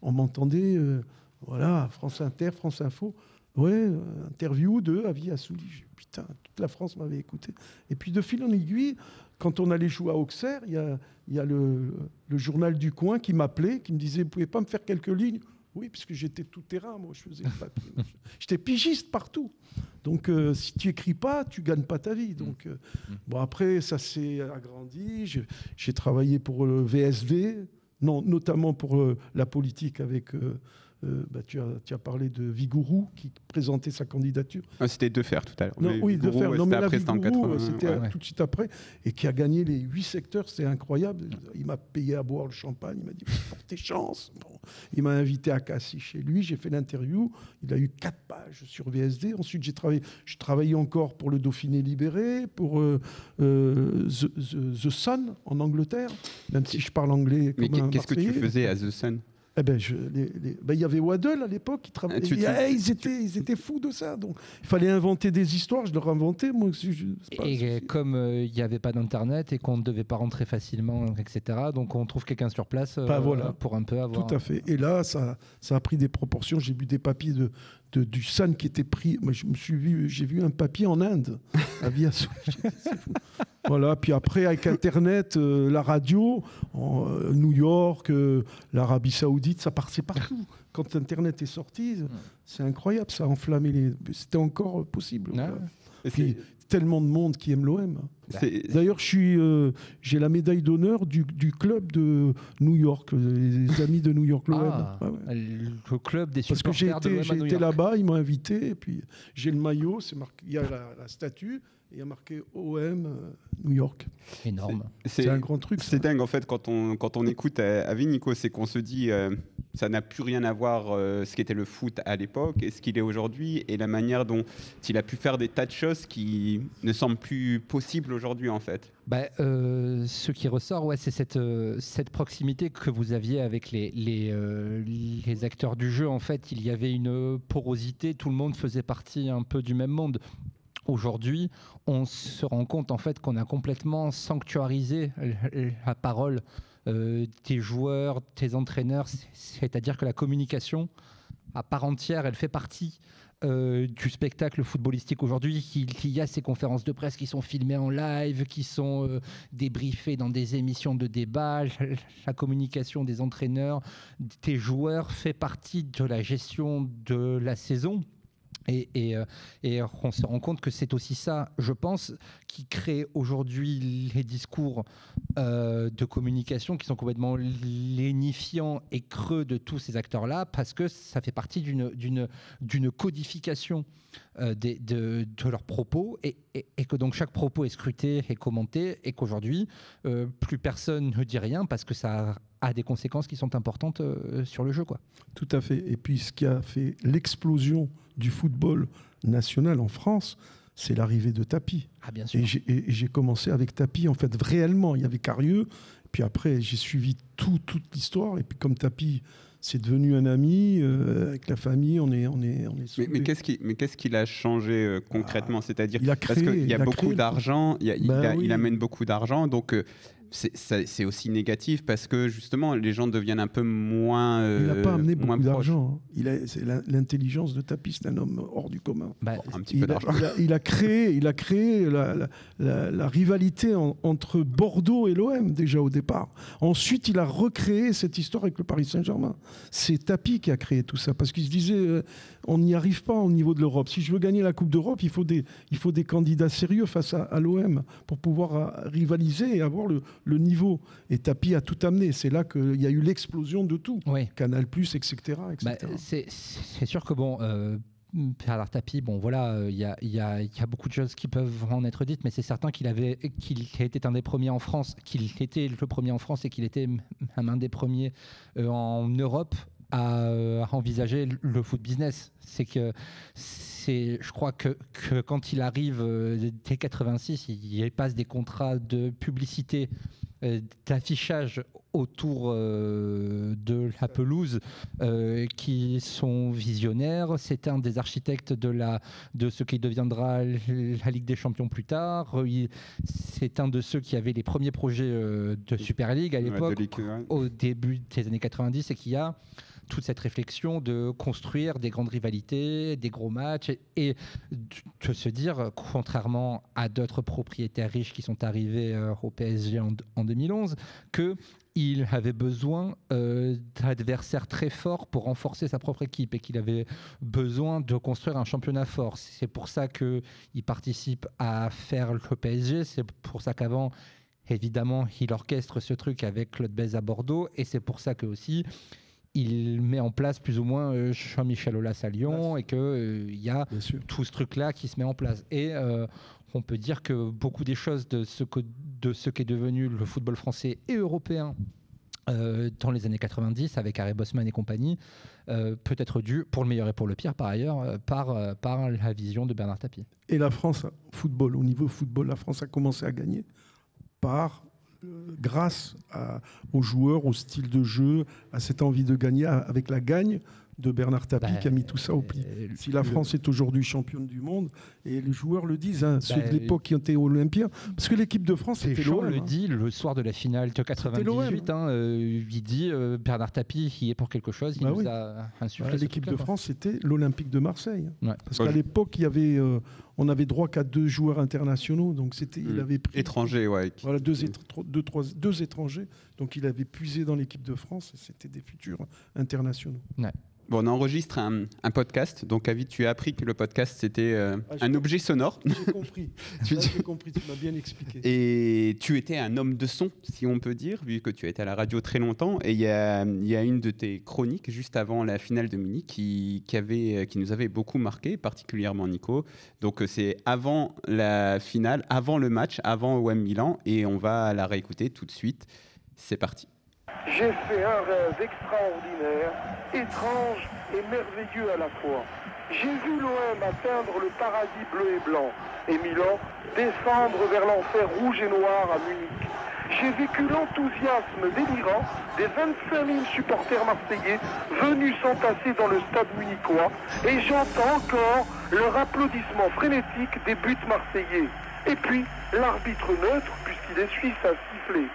On m'entendait, euh, voilà, France Inter, France Info. Ouais, euh, interview de Avis Assouli. Putain, toute la France m'avait écouté. Et puis de fil en aiguille, quand on allait jouer à Auxerre, il y a, il y a le, le journal du coin qui m'appelait, qui me disait Vous pouvez pas me faire quelques lignes? Oui, puisque j'étais tout terrain, moi, je faisais le papier. (laughs) J'étais pigiste partout. Donc, euh, si tu écris pas, tu gagnes pas ta vie. Donc, euh, bon, après, ça s'est agrandi. J'ai- travaillé pour le VSD, Non, notamment pour euh, la politique avec. Euh, euh, bah, tu, as, tu as parlé de Vigourou qui présentait sa candidature. Ah, C'était de faire tout à l'heure. Non, Mais oui, Vigourou, ouais, Non, c'était mais après, c'était en Vigourou, 80, c'était ouais. ouais. tout de suite après, et qui a gagné les huit secteurs, c'est incroyable. Il m'a payé à boire le champagne, il m'a dit portez chance. Bon. Il m'a invité à Cassis chez lui, j'ai fait l'interview, il a eu quatre pages sur VSD. Ensuite, j'ai travaillé, je travaillais encore pour le Dauphiné libéré, pour euh, euh, The, The- The Sun en Angleterre, même si je parle anglais Mais comme un qu'est- qu'est-ce que tu faisais à The Sun? Eh ben, je- les- les- ben, il y avait Waddle à l'époque qui travaillait. Tu- tu- Eh, ils, étaient, ils étaient fous de ça. Donc, il fallait inventer des histoires. Je leur inventais. Moi, je- je- c'est pas un Et comme euh, il n'y avait pas d'internet et qu'on ne devait pas rentrer facilement, etc., donc on trouve quelqu'un sur place euh, Bah, voilà. pour un peu avoir. Tout à fait. Et là, ça, ça a pris des proportions. J'ai vu des papiers de, de- du Sun qui étaient pris. Moi, je me suis vu, j'ai vu un papier en Inde, (laughs) à Via Soul. (laughs) J'ai dit, c'est fou. Voilà. Puis après, avec Internet, euh, la radio, en, euh, New York, euh, l'Arabie Saoudite, ça passait partout. Quand Internet est sorti, c'est incroyable. Ça a enflammé les. C'était encore possible. Ouais. Puis tellement de monde qui aime l'OM. c'est- D'ailleurs, euh, j'ai la médaille d'honneur du, du club de New York, les amis de New York, l'OM. Ah, Ah ouais. Le club des Parce que j'ai supporters été, été là-bas, ils m'ont invité, et puis j'ai le maillot, il y a la, la statue, il y a marqué OM euh, New York. Énorme. C'est un grand truc. C'est dingue en fait quand on, quand on écoute à, à Nico, c'est qu'on se dit euh, ça n'a plus rien à voir euh, ce qu'était le foot à l'époque et ce qu'il est aujourd'hui et la manière dont il a pu faire des tas de choses qui ne semblent plus possibles aujourd'hui en fait. Bah, euh, ce qui ressort, ouais, c'est cette, euh, cette proximité que vous aviez avec les, les, euh, les acteurs du jeu. En fait, il y avait une porosité, tout le monde faisait partie un peu du même monde. Aujourd'hui, on se rend compte en fait qu'on a complètement sanctuarisé la- parole euh, des joueurs, des entraîneurs. C'est- C'est-à-dire que la communication, à part entière, elle fait partie euh, du spectacle footballistique aujourd'hui. Il, il y a ces conférences de presse qui sont filmées en live, qui sont euh, débriefées dans des émissions de débat. La communication des entraîneurs, des joueurs fait partie de la gestion de la saison. Euh, et on se rend compte que c'est aussi ça, je pense, qui crée aujourd'hui les discours euh, de communication qui sont complètement lénifiants et creux de tous ces acteurs-là, parce que ça fait partie d'une- codification euh, de, leurs propos, et, que donc chaque propos est scruté et commenté, et qu'aujourd'hui, plus personne ne dit rien, parce que ça a des conséquences qui sont importantes euh, sur le jeu. Quoi. Tout à fait. Et puis ce qui a fait l'explosion du football national en France, c'est l'arrivée de Tapi. Ah, bien sûr. Et j'ai- commencé avec Tapi, en fait, réellement. Il y avait Carieux, puis après, j'ai suivi tout, toute l'histoire. Et puis, comme Tapi, c'est devenu un ami, euh, avec la famille, on est, on est, on est Mais, mais qu'est-ce qui, mais qu'est-ce qu'il a changé euh, concrètement? C'est-à-dire Ah, parce qu'il y a il a beaucoup d'argent, il, Ben il amène beaucoup d'argent, donc euh, c'est- aussi négatif parce que justement les gens deviennent un peu moins. Il n'a euh, pas amené moins beaucoup d'argent. hein. C'est l'intelligence de Tapi, c'est un homme hors du commun. Bah, Un petit Il peu a, d'argent. il a- il a créé, il a créé la, la- la- la rivalité en- entre Bordeaux et l'OM déjà au départ. Ensuite, il a recréé cette histoire avec le Paris Saint-Germain. C'est Tapi qui a créé tout ça parce qu'il se disait euh, on n'y arrive pas au niveau de l'Europe. Si je veux gagner la Coupe d'Europe, il faut des, il faut des candidats sérieux face à, à l'OM pour pouvoir euh, rivaliser et avoir le, le niveau. Et Tapi a tout amené. C'est là qu'il y a eu l'explosion de tout. oui. Canal+, etc. etc. Bah, c'est sûr que bon, euh, Bernard Tapie, bon voilà, euh, il y, a, y y beaucoup de choses qui peuvent en être dites, mais c'est certain qu'il avait, qu'il était un des premiers en France, qu'il était le premier en France et qu'il était même un des premiers euh, en Europe à, euh, à envisager le foot business. C'est que c'est, je crois que, que quand il arrive euh, dès 86, il, il passe des contrats de publicité, euh, d'affichage autour euh, de la pelouse euh, qui sont visionnaires. C'est un des architectes de, la, de ce qui deviendra la Ligue des Champions plus tard. C'est un de ceux qui avait les premiers projets euh, de Super League à l'époque ouais. au début des années 90 et qui a toute cette réflexion de construire des grandes rivalités, des gros matchs et, de se dire, contrairement à d'autres propriétaires riches qui sont arrivés euh, au PSG en, en 2011, que il avait besoin euh, d'adversaires très forts pour renforcer sa propre équipe et qu'il avait besoin de construire un championnat fort. C'est pour ça qu'il participe à faire le PSG. C'est pour ça qu'avant, évidemment, il orchestre ce truc avec Claude Bèze à Bordeaux, et c'est pour ça que aussi il met en place plus ou moins euh, Jean-Michel Aulas à Lyon, et qu'il euh, y a tout ce truc-là qui se met en place. Et euh, on peut dire que beaucoup des choses de ce, que, de ce qu'est devenu le football français et européen euh, dans les années 90 avec Harry Bosman et compagnie, euh, peut être dû, pour le meilleur et pour le pire par ailleurs, euh, par, par la vision de Bernard Tapie. Et la France, football, au niveau football, la France a commencé à gagner par, grâce à- aux joueurs, au style de jeu, à cette envie de gagner, avec la gagne de Bernard Tapie Bah, qui a mis tout ça au pli. Euh, Si la le- France est aujourd'hui championne du monde, et les joueurs le disent, hein, ceux Bah, de l'époque qui ont été olympiens, parce que l'équipe de France, Deschamps l'OM. le hein. dit le soir de la finale de 98. hein, euh, il dit euh, Bernard Tapie, il est pour quelque chose. Il Bah nous oui. a insufflé. L'équipe de. France, c'était l'Olympique de Marseille. Ouais. Parce Ouais, qu'à l'époque, il y avait, euh, on avait droit qu'à deux joueurs internationaux, donc c'était, il Mm. avait pris Étranger, ouais. qui- Voilà, deux, étr- deux, trois, deux étrangers. Donc il avait puisé dans l'équipe de France et c'était des futurs internationaux. Bon, on enregistre un, un podcast. Donc, Avi, tu as appris que le podcast, c'était euh, Ah, un compris. objet sonore. J'ai compris. (laughs) Tu Là, dis- j'ai compris, tu m'as bien expliqué. Et tu étais un homme de son, si on peut dire, vu que tu as été à la radio très longtemps. Et il y a, il y a une de tes chroniques, juste avant la finale de Munich, qui, qui, avait, qui nous avait beaucoup marqué, particulièrement Nico. Donc c'est avant la finale, avant le match, avant OM Milan. Et on va la réécouter tout de suite. C'est parti. J'ai fait un rêve extraordinaire, étrange et merveilleux à la fois. J'ai vu l'OM atteindre le paradis bleu et blanc et Milan descendre vers l'enfer rouge et noir à Munich. J'ai vécu l'enthousiasme délirant des 25 000 supporters marseillais venus s'entasser dans le stade munichois et j'entends encore leur applaudissement frénétique des buts marseillais. Et puis, l'arbitre neutre, puisqu'il est suisse, a sifflé.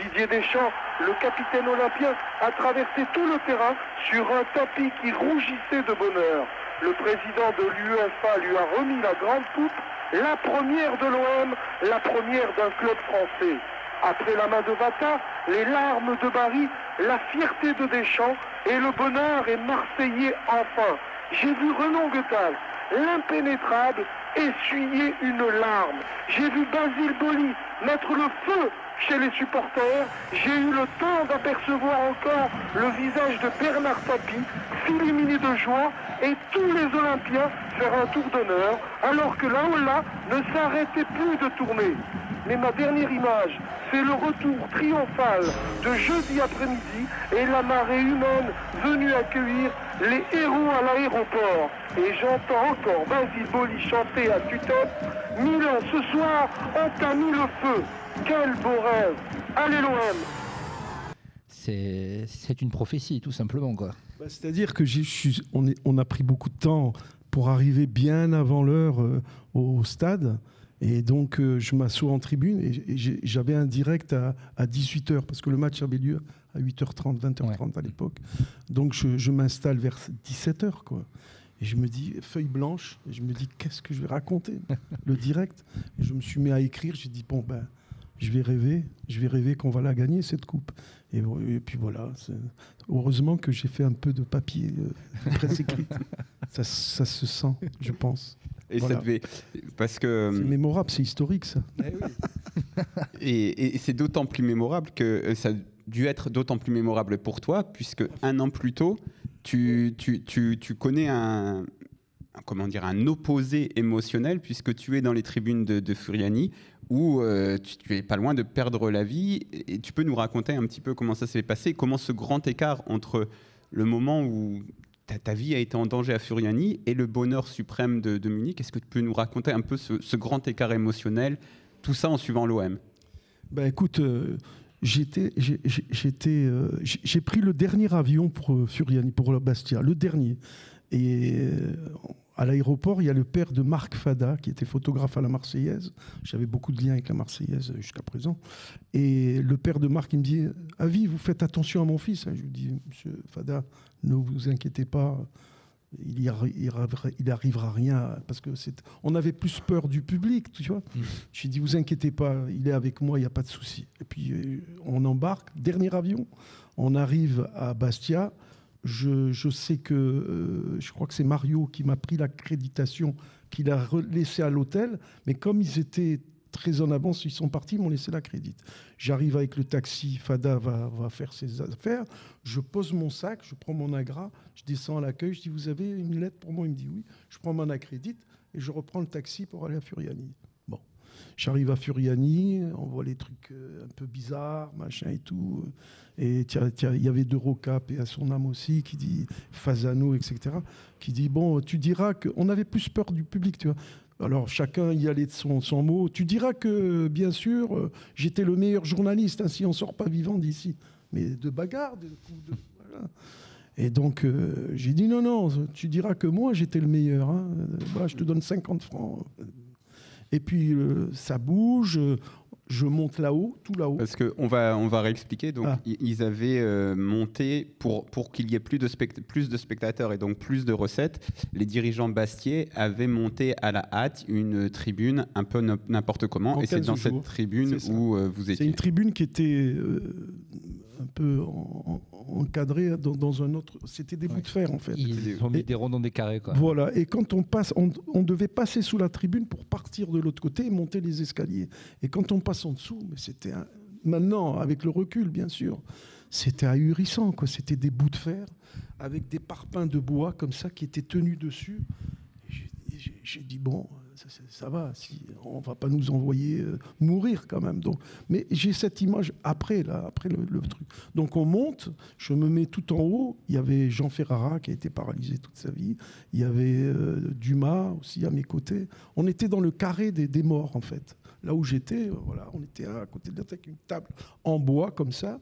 Didier Deschamps, le capitaine olympien, a traversé tout le terrain sur un tapis qui rougissait de bonheur. Le président de l'UEFA lui a remis la grande coupe, la première de l'OM, la première d'un club français. Après la main de Vata, les larmes de Barry, la fierté de Deschamps et le bonheur est marseillais enfin. J'ai vu Renan Guetal, l'impénétrable, essuyer une larme. J'ai vu Basile Boli mettre le feu chez les supporters. J'ai eu le temps d'apercevoir encore le visage de Bernard Tapie s'illuminer de joie et tous les Olympiens faire un tour d'honneur alors que la Ola ne s'arrêtait plus de tourner. Mais ma dernière image, c'est le retour triomphal de jeudi après-midi et la marée humaine venue accueillir les héros à l'aéroport. Et j'entends encore Basile Boli chanter à tue-tête Milan, ce soir, on t'a mis le feu. Quel beau rêve. Allez l'OM C'est c'est une prophétie, tout simplement. Quoi. Bah, C'est-à-dire que j'ai- je suis- on, est- on a pris beaucoup de temps pour arriver bien avant l'heure euh, au stade. Et donc, euh, je m'assois en tribune et, j'avais un direct à, 18h parce que le match avait lieu à 8h30, 20h30 à l'époque. Donc, je, je m'installe vers 17h. Quoi. Et je me dis, feuille blanche, et je me dis, qu'est-ce que je vais raconter? (laughs) Le direct. Et je me suis mis à écrire. J'ai dit, bon, ben, je vais rêver, je vais rêver qu'on va la gagner, cette coupe. Et, puis voilà. Heureusement que j'ai fait un peu de papier, euh, de presse écrite. (laughs) ça, ça se sent, je pense. Et Voilà. ça devait. Parce que. C'est mémorable, c'est historique, ça. (laughs) Et, et c'est d'autant plus mémorable que euh, ça a dû être d'autant plus mémorable pour toi, puisque un an plus tôt, tu, tu, tu, tu connais un, un- comment dire, un opposé émotionnel, puisque tu es dans les tribunes de, de Furiani, où euh, tu, tu es pas loin de perdre la vie. Et tu peux nous raconter un petit peu comment ça s'est passé, comment ce grand écart entre le moment où ta, vie a été en danger à Furiani et le bonheur suprême de, Munich. Est-ce que tu peux nous raconter un peu ce, grand écart émotionnel, tout ça en suivant l'OM Ben écoute, euh, euh, j'ai pris le dernier avion pour euh, Furiani, pour la Bastia, le dernier. Et à l'aéroport, il y a le père de Marc Fada, qui était photographe à la Marseillaise. J'avais beaucoup de liens avec la Marseillaise jusqu'à présent. Et le père de Marc, il me dit Avis, vous faites attention à mon fils. Je lui dis Monsieur Fada, ne vous inquiétez pas. Il, y arrivera- il arrivera rien parce que c'est. On avait plus peur du public, tu vois. J'ai dit vous inquiétez pas, il est avec moi, il n'y a pas de souci. Et puis euh, on embarque, dernier avion, on arrive à Bastia. Je, sais que euh, je crois que c'est Mario qui m'a pris l'accréditation, qu'il a laissé à l'hôtel. Mais comme ils étaient très en avance, ils sont partis, ils m'ont laissé la crédit. J'arrive avec le taxi, Fada va, va, faire ses affaires, je pose mon sac, je prends mon agra, je descends à l'accueil, je dis vous avez une lettre pour moi? Il me dit oui, je prends mon accrédit et je reprends le taxi pour aller à Furiani. J'arrive à Furiani, on voit les trucs euh, un peu bizarres, machin et tout. Et il y avait De Rocap et à son âme aussi, qui dit Fasano, etc., qui dit Bon, tu diras qu'on avait plus peur du public, tu vois. Alors chacun y allait de son, son mot. Tu diras que, bien sûr, euh, j'étais le meilleur journaliste, hein, on ne sort pas vivant d'ici. Mais de bagarre, de, Et donc, euh, j'ai dit non, non, tu diras que moi, j'étais le meilleur. Hein. Bah, je te donne 50 francs. Et puis, euh, ça bouge je monte là-haut, tout là-haut. Parce qu'on va, on va réexpliquer. Donc, ah. ils avaient euh, monté, pour, pour qu'il y ait plus de, plus de spectateurs et donc plus de recettes, les dirigeants Bastier avaient monté à la hâte une tribune un peu n'importe comment. et c'est dans cette tribune où euh, vous étiez. C'est une tribune qui était euh, un peu encadré dans, un autre. C'était des bouts de fer en fait. Ils ont mis des ronds dans des carrés quoi. Voilà. Et quand on passe, on, devait passer sous la tribune pour partir de l'autre côté et monter les escaliers. Et quand on passe en dessous, mais c'était maintenant avec le recul bien sûr, c'était ahurissant quoi. C'était des bouts de fer avec des parpaings de bois comme ça qui étaient tenus dessus. J'ai dit bon, ça, va, on va pas nous envoyer euh, mourir quand même. Donc, mais j'ai cette image après, là, après le, truc. Donc on monte, je me mets tout en haut. Il y avait Jean Ferrara qui a été paralysé toute sa vie. Il y avait euh, Dumas aussi à mes côtés. On était dans le carré des, morts en fait. Là où j'étais, voilà, on était à côté de la avec une table en bois comme ça.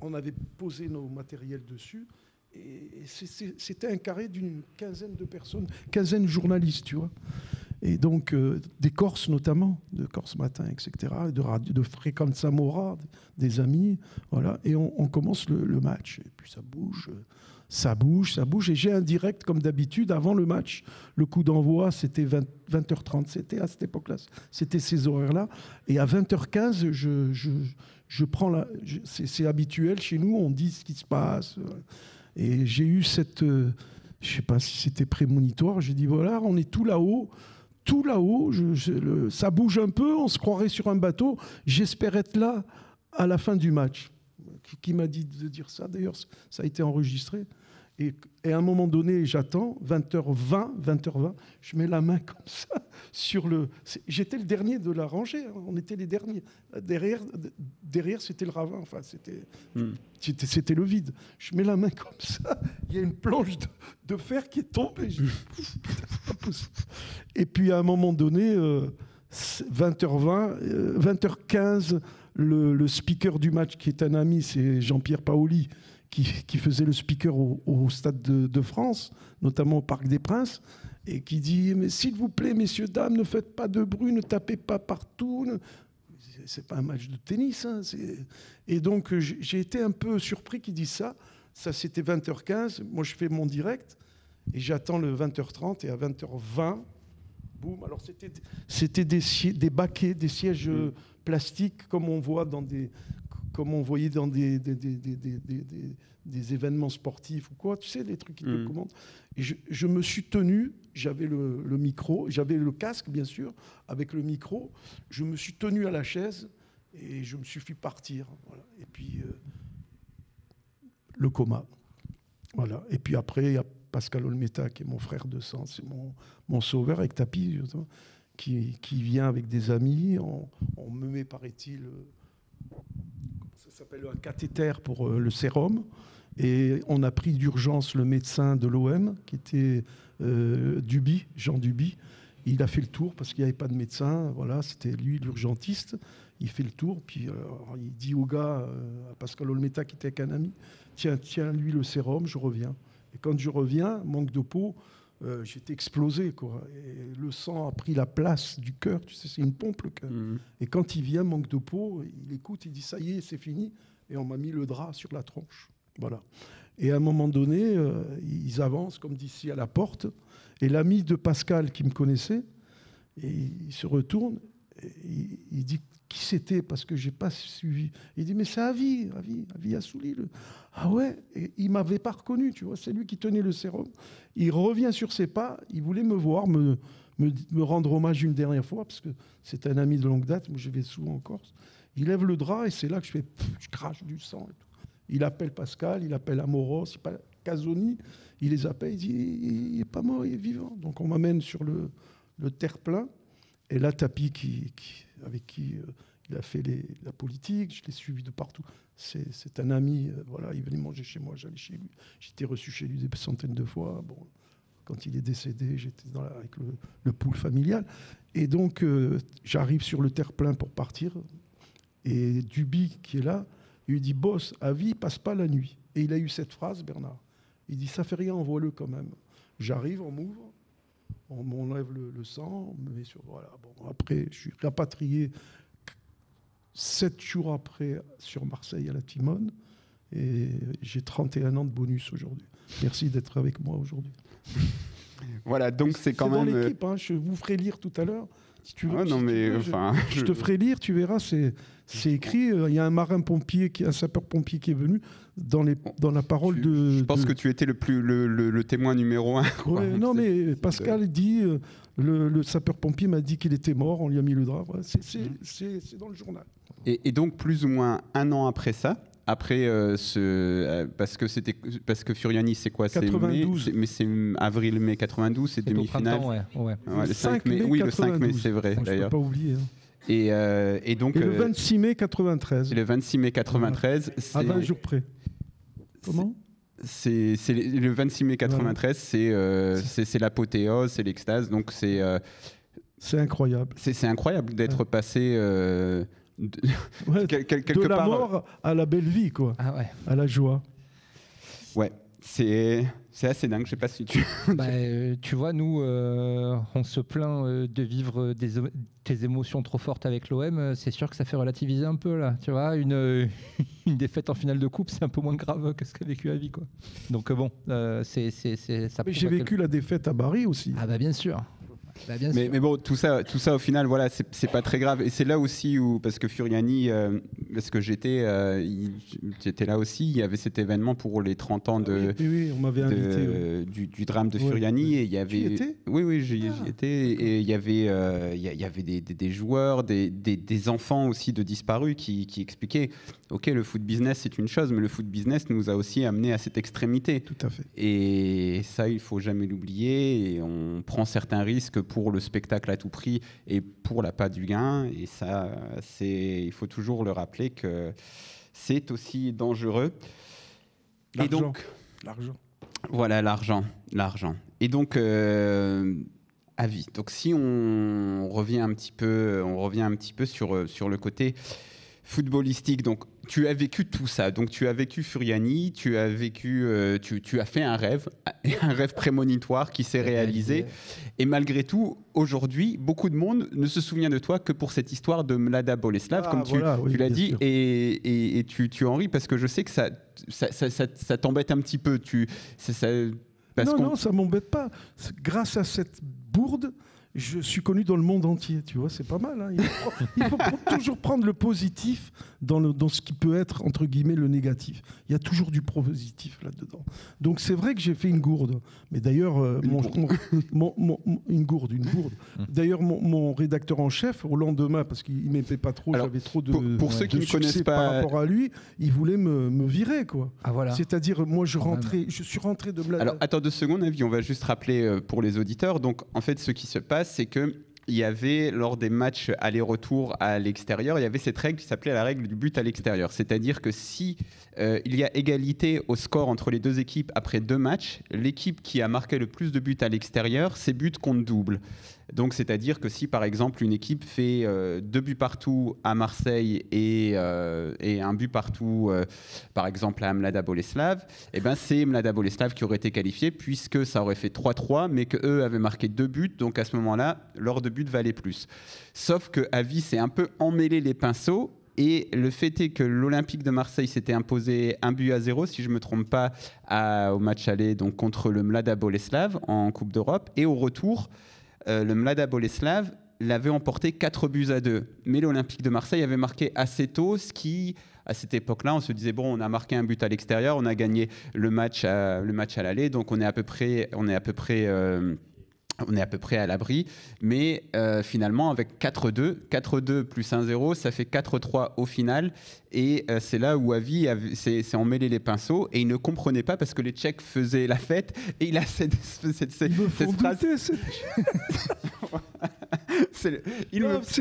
On avait posé nos matériels dessus. Et c'était un carré d'une quinzaine de personnes, quinzaine de journalistes, tu vois et donc euh, des Corses notamment, de Corse Matin, etc., de, radio, de Fréquente Samora, des amis, voilà, et on, commence le, match, et puis ça bouge, ça bouge, ça bouge, et j'ai un direct comme d'habitude avant le match, le coup d'envoi c'était 20, h 30 c'était à cette époque-là, c'était ces horaires-là, et à 20h15, je, prends c'est habituel chez nous, on dit ce qui se passe, et j'ai eu cette, euh, je sais pas si c'était prémonitoire, j'ai dit voilà, on est tout là-haut, tout là-haut, ça bouge un peu, on se croirait sur un bateau. J'espère être là à la fin du match. Qui, m'a dit de dire ça D'ailleurs, ça a été enregistré. Et, à un moment donné, j'attends, 20h20, 20h20, je mets la main comme ça sur le. J'étais le dernier de la rangée, hein, on était les derniers. Derrière, derrière c'était le ravin, enfin, c'était, c'était, le vide. Je mets la main comme ça, il y a une planche de, fer qui est tombée. (laughs) Et puis à un moment donné, 20h20, 20h15, le, le speaker du match, qui est un ami, c'est Jean-Pierre Paoli qui, faisait le speaker au, Stade de, France, notamment au Parc des Princes, et qui dit Mais s'il vous plaît, messieurs, dames, ne faites pas de bruit, ne tapez pas partout. C'est pas un match de tennis. Hein, et donc, j'ai été un peu surpris qu'il dise ça. Ça, c'était 20h15. Moi, je fais mon direct et j'attends le 20h30 et à 20h20, boum. Alors, c'était des, des baquets, des sièges mmh. plastiques comme on voit dans des, comme on voyait dans des, des, événements sportifs ou quoi, tu sais, les trucs qui te mm. commandent. Et je, me suis tenu, j'avais le, micro, j'avais le casque, bien sûr, avec le micro. Je me suis tenu à la chaise et je me suis fait partir. Et puis, euh, le coma. Voilà. Et puis après, il y a Pascal Olmeta, qui est mon frère de sang, c'est mon, mon sauveur avec tapis, qui, qui, vient avec des amis. On, on me met, paraît-il, s'appelle un cathéter pour euh, le sérum. Et on a pris d'urgence le médecin de l'OM, qui était euh, Duby, Jean Duby. Il a fait le tour parce qu'il n'y avait pas de médecin. Voilà, c'était lui l'urgentiste. Il fait le tour, puis euh, il dit au gars, à Pascal Olmeta, qui était avec un ami, tiens, tiens, lui le sérum, je reviens. Et quand je reviens, manque de peau, euh, j'étais explosé. Quoi. Et le sang a pris la place du cœur. Tu sais, c'est une pompe, le cœur. Mhm. Et quand il vient, manque de peau, il écoute, il dit ça y est, c'est fini. Et on m'a mis le drap sur la tronche. Voilà. Et à un moment donné, euh, ils avancent comme d'ici à la porte. Et l'ami de Pascal qui me connaissait, et il se retourne, et il dit qui c'était parce que j'ai pas suivi. Il dit mais c'est Avi, Avi, Avi Assouli. Le... Ah ouais, et il m'avait pas reconnu, tu vois, c'est lui qui tenait le sérum. Il revient sur ses pas, il voulait me voir, me, me, rendre hommage une dernière fois, parce que c'est un ami de longue date, moi je vais souvent en Corse. Il lève le drap et c'est là que je fais, je crache du sang. et tout. Il appelle Pascal, il appelle Amoros, il Casoni, il les appelle, il dit, il n'est pas mort, il est vivant. Donc on m'amène sur le, le terre-plein, et là, Tapi, qui, avec qui euh, il a fait la politique, je l'ai suivi de partout. C'est un ami, euh, voilà, il venait manger chez moi, j'allais chez lui. J'étais reçu chez lui des centaines de fois. Bon, quand il est décédé, j'étais avec le, le familial. Et donc, euh, j'arrive sur le terre-plein pour partir. Et Duby, qui est là, il lui dit Boss, à vie, passe pas la nuit. Et il a eu cette phrase, Bernard. Il dit Ça fait rien, envoie-le quand même. J'arrive, on m'ouvre, on m'enlève le, le sang, on me met sur. Voilà. Bon, après, je suis rapatrié sept jours après sur Marseille à la Timone. Et j'ai 31 ans de bonus aujourd'hui. Merci d'être avec moi aujourd'hui. Voilà, donc c'est quand dans même. euh, l'équipe, hein, je vous ferai lire tout à l'heure. Si tu veux, ah, si non, tu mais veux, je- te ferai lire, tu verras, c'est c'est écrit. euh, Il y a un marin-pompier, qui- un sapeur-pompier qui est venu dans, les, dans la parole tu- de. Je pense de- que tu étais le, plus, le, le- le témoin numéro un. Ouais, non, mais Pascal dit euh, le, le sapeur-pompier m'a dit qu'il était mort, on lui a mis le drap. Ouais, c'est- c'est c'est- c'est dans le journal. Et, et donc plus ou moins un an après ça, après euh, ce, euh, parce que c'était parce que Furiani c'est quoi? C'est mai, 92. c'est- mais c'est avril mai 92, c'est demi-finale. ouais. ouais. Ouais, le 5 mai, mai oui, le 5 mai, 92. c'est vrai Bon, je peux d'ailleurs. pas oublier. hein. Et, euh, et donc Et le euh, 26 mai 93, et le 26 mai 93, c'est à 20 jours près. Comment? C'est c'est le le 26 mai 93, c'est euh, c'est c'est l'apothéose, c'est l'extase. Donc c'est euh, C'est incroyable. c'est c'est incroyable d'être passé euh, de, Ouais, (laughs) quel- quel- de quelque la part. mort à la belle vie, quoi, Ah ouais. à la joie. Ouais, c'est c'est assez dingue. Je sais pas si tu. (laughs) Bah, euh, tu vois, nous, euh, on se plaint euh, de vivre des, des émotions trop fortes avec l'OM. C'est sûr que ça fait relativiser un peu, là. Tu vois, une, euh, (laughs) une défaite en finale de coupe, c'est un peu moins grave que ce qu'a vécu Avi, quoi. Donc, euh, bon, euh, c'est, ça Mais j'ai à quel- vécu la défaite à Paris aussi. Ah, bah, bien sûr. Bah, bien Mais, sûr. mais bon, tout ça, tout ça au final, voilà, c'est pas très grave. Et c'est là aussi où, parce que Furiani, euh, parce que j'étais, euh, j'étais là aussi, il y avait cet événement pour les 30 ans de, oui, oui, on m'avait de- invité. oui. du, du drame de Furiani ouais. et il y avait. y étais? Oui, oui, j'y Ah, étais. Et il y avait, euh, il y, a- il y avait des, des- des joueurs, des, des- des enfants aussi de disparus qui, qui expliquaient, ok, le foot business c'est une chose, mais le foot business nous a aussi amené à cette extrémité. Tout à fait. Et ça, il faut jamais l'oublier. Et on prend certains risques pour le spectacle à tout prix et pour la pas du gain. Et ça, c'est, il faut toujours le rappeler que c'est aussi dangereux. Et donc, L'argent. voilà l'argent, l'argent. Et donc, euh, avis. Donc, si on revient un petit peu, on revient un petit peu sur sur le côté footballistique. Donc, tu as vécu tout ça. Donc, tu as vécu Furiani, tu as vécu, euh, tu, tu as fait un rêve, (laughs) un rêve prémonitoire qui s'est réalisé. Et malgré tout, aujourd'hui, beaucoup de monde ne se souvient de toi que pour cette histoire de Mlada Boleslav, Ah, comme tu, voilà, oui, tu l'as dit, et, et- et tu, tu en ris parce que je sais que ça, ça, ça- ça- ça t'embête un petit peu. Tu, ça- parce non, non, ça m'embête pas. Grâce à cette bourde, je suis connu dans le monde entier. Tu vois, c'est pas mal. hein. Il faut, (laughs) il faut pr- toujours prendre le positif dans, le- dans ce qui peut être, entre guillemets, le négatif. Il y a toujours du positif là-dedans. Donc c'est vrai que j'ai fait une gourde. Mais d'ailleurs, euh, Une mon- (laughs) une gourde, une gourde. D'ailleurs, mon, mon rédacteur en chef, au lendemain, parce qu'il m'aimait pas trop, j'avais trop de, pour, pour de ceux qui ne connaissent par pas, rapport à lui, il voulait me, me virer, quoi. Ah, voilà. C'est-à-dire, moi, je rentrais, suis rentré de Mlada. Alors, attends deux secondes, Avi, on va juste rappeler euh, pour les auditeurs. Donc, en fait, ce qui se passe, c'est que il y avait, lors des matchs aller-retour à l'extérieur, il y avait cette règle qui s'appelait la règle du but à l'extérieur. C'est-à-dire que si euh, il y a égalité au score entre les deux équipes après deux matchs, l'équipe qui a marqué le plus de buts à l'extérieur, ses buts comptent double. Donc, c'est-à-dire que si, par exemple, une équipe fait euh, deux buts partout à Marseille et, euh, un but partout, euh, par exemple, à Mlada Boleslav, eh ben, c'est Mlada Boleslav qui aurait été qualifié puisque ça aurait fait 3-3, mais qu'eux avaient marqué deux buts. Donc, à ce moment-là, leur deux buts valaient plus. Sauf que Avi s'est un peu emmêlé les pinceaux. Et le fait est que l'Olympique de Marseille s'était imposé un but à zéro, si je ne me trompe pas, au match aller donc contre le Mlada Boleslav en Coupe d'Europe. Et au retour, euh, le Mlada Boleslav l'avait emporté 4 buts à 2. Mais l'Olympique de Marseille avait marqué assez tôt, ce qui, à cette époque-là, on se disait, bon, on a marqué un but à l'extérieur, on a gagné le match à, le match à l'aller, donc on est à peu près... On est à peu près euh, on est à peu près à l'abri. Mais euh, finalement, avec 4-2, 4-2 plus 1-0, ça fait 4-3 au final. Et euh, c'est là où Avi s'est emmêlé les pinceaux et il ne comprenait pas parce que les Tchèques faisaient la fête. Et il a (laughs) cette, cette- cette- cette phrase. (laughs) (laughs) c'est-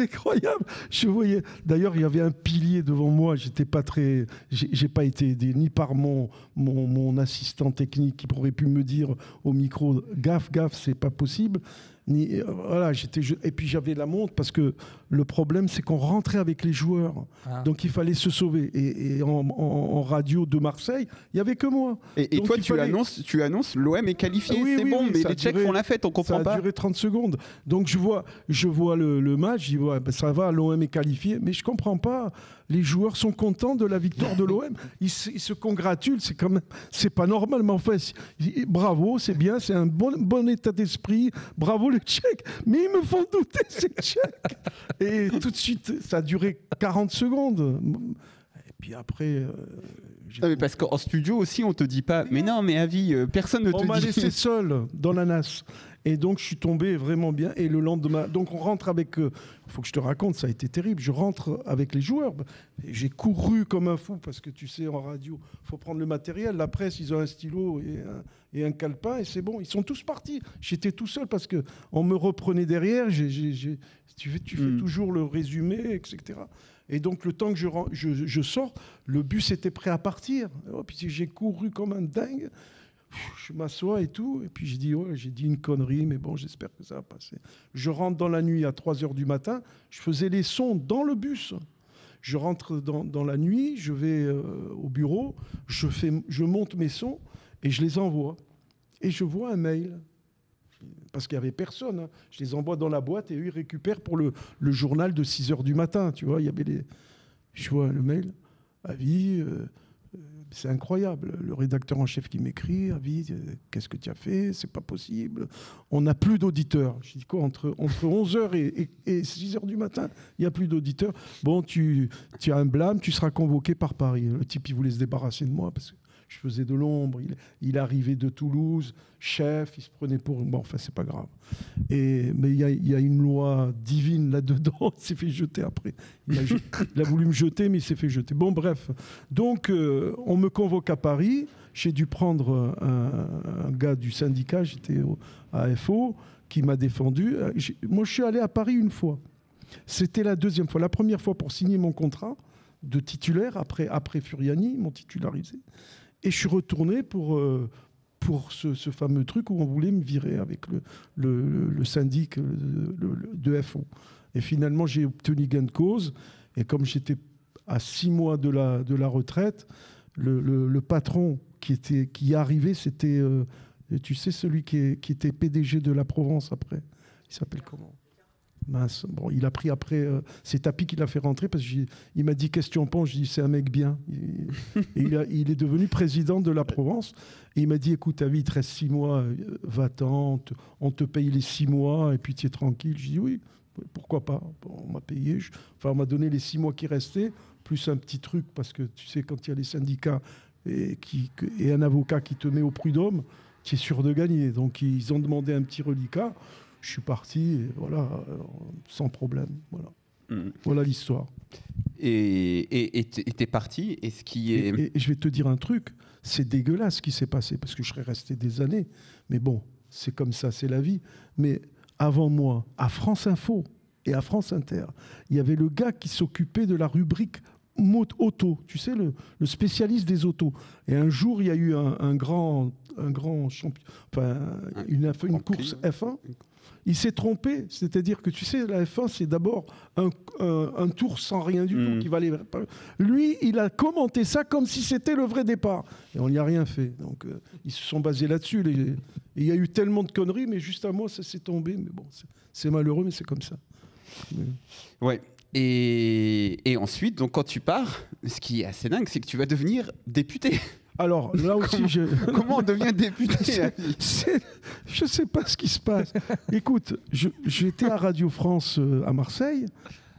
incroyable. Je voyais. D'ailleurs, il y avait un pilier devant moi. J'étais pas très. J'ai j'ai pas été aidé ni par mon, mon mon assistant technique qui pourrait pu me dire au micro gaffe gaffe c'est pas possible. Ni euh, voilà j'étais et puis j'avais la montre parce que le problème c'est qu'on rentrait avec les joueurs. Ah. Donc il fallait se sauver. Et, et en, en- en radio de Marseille, il y avait que moi. Et, et Donc, toi, tu fallait- annonces, tu annonces l'OM est qualifié, Oui, c'est oui, bon, oui, mais ça a les Tchèques duré- font la fête, on Ça comprend a pas. duré 30 secondes. Donc je vois, je vois le, le match, je dis ouais, ben, ça va, l'OM est qualifié, mais je comprends pas. Les joueurs sont contents de la victoire de l'OM. Ils, se- ils se congratulent, c'est même, c'est pas normal, mais en fait, bravo, c'est bien, c'est un bon, bon état d'esprit. Bravo les Tchèques, mais ils me font douter ces Tchèques. Et tout de suite, ça a duré 40 secondes. Et puis après. euh, Non, mais parce qu'en studio aussi, on te dit pas. Mais non, mais avis, euh, personne ne on te m'a dit. laissé seul dans la NAS. Et donc, je suis tombé vraiment bien. Et le lendemain, donc on rentre avec. Il faut que je te raconte, ça a été terrible. Je rentre avec les joueurs. J'ai couru comme un fou parce que tu sais, en radio, faut prendre le matériel. La presse, ils ont un stylo et un, et un calepin et c'est bon. Ils sont tous partis. J'étais tout seul parce que on me reprenait derrière. Tu fais, tu fais Mm. toujours le résumé, etc. Et donc, le temps que je, je, je sors, le bus était prêt à partir. Oh, puis j'ai couru comme un dingue. Je m'assois et tout, et puis j'ai dit, ouais, j'ai dit une connerie, mais bon, j'espère que ça va passer. Je rentre dans la nuit à 3 heures du matin, je faisais les sons dans le bus. Je rentre dans, la nuit, je vais euh, au bureau, je, je monte mes sons et je les envoie. Et je vois un mail, parce qu'il n'y avait personne. hein. Je les envoie dans la boîte et eux, ils récupèrent pour le, journal de 6 heures du matin. Tu vois, il y avait les... Je vois le mail, avis, euh, c'est incroyable. Le rédacteur en chef qui m'écrit, avis, qu'est-ce que tu as fait? C'est pas possible. On n'a plus d'auditeurs. Je dis quoi Entre, entre 11h et, et, 6h du matin, il n'y a plus d'auditeurs. Bon, tu, tu as un blâme, tu seras convoqué par Paris. Le type, il voulait se débarrasser de moi je faisais de l'ombre. Il, arrivait de Toulouse, chef, il se prenait pour. Bon, enfin, c'est pas grave. Et, mais il y a, une loi divine là-dedans. (laughs) Il s'est fait jeter après. Il a, voulu me jeter, mais il s'est fait jeter. Bon, bref. Donc, euh, on me convoque à Paris. J'ai dû prendre un, un gars du syndicat, j'étais à FO, qui m'a défendu. Euh, Moi, je suis allé à Paris une fois. C'était la deuxième fois. La première fois pour signer mon contrat de titulaire, après, après Furiani, ils m'ont titularisé. Et je suis retourné pour, euh, pour ce, fameux truc où on voulait me virer avec le, le, syndic de FO. Et finalement, j'ai obtenu gain de cause. Et comme j'étais à six mois de la, de la retraite, le, patron qui, était, qui arrivé, c'était, euh, tu sais, celui qui était PDG de la Provence après. Il s'appelle comment? Mince. Bon, il a pris après. euh, c'est Tapi qui l'a fait rentrer parce qu'il m'a dit Qu'est-ce que tu en penses? Je dis C'est un mec bien. Il- et (laughs) il, a- il est devenu président de la Provence. Et il m'a dit Écoute, ta vie, il te reste six mois, euh, va-t'en, on te, on te paye les six mois et puis tu es tranquille. Je dis Oui, pourquoi pas? Bon, On m'a payé. je- enfin, on m'a donné les six mois qui restaient, plus un petit truc parce que tu sais, quand il y a les syndicats et, qui, et un avocat qui te met au prud'homme, tu es sûr de gagner. Donc ils ont demandé un petit reliquat. Je suis parti, et voilà, euh, sans problème. Voilà, Mm. voilà l'histoire. Et t'es parti. Et ce qui est. et- et je vais te dire un truc, c'est dégueulasse ce qui s'est passé, parce que je serais resté des années. Mais bon, c'est comme ça, c'est la vie. Mais avant moi, à France Info et à France Inter, il y avait le gars qui s'occupait de la rubrique auto, tu sais, le, le spécialiste des autos. Et un jour, il y a eu un, un grand, un grand champion, enfin, une, une course Prix, F1. Il s'est trompé, c'est-à-dire que tu sais, la F1, c'est d'abord un, un- un tour sans rien du Mm. tout qui valait. Lui, il a commenté ça comme si c'était le vrai départ. Et on n'y a rien fait. Donc, euh, ils se sont basés là-dessus. les- il y a eu tellement de conneries, mais juste à moi, ça s'est tombé. Mais bon, c'est- c'est malheureux, mais c'est comme ça. Mais- Ouais. Et, et ensuite, donc quand tu pars, ce qui est assez dingue, c'est que tu vas devenir député. Alors, là (laughs) aussi, je. Comment on devient député (laughs) je ne sais pas ce qui se passe. Écoute, j'étais à Radio France euh, à Marseille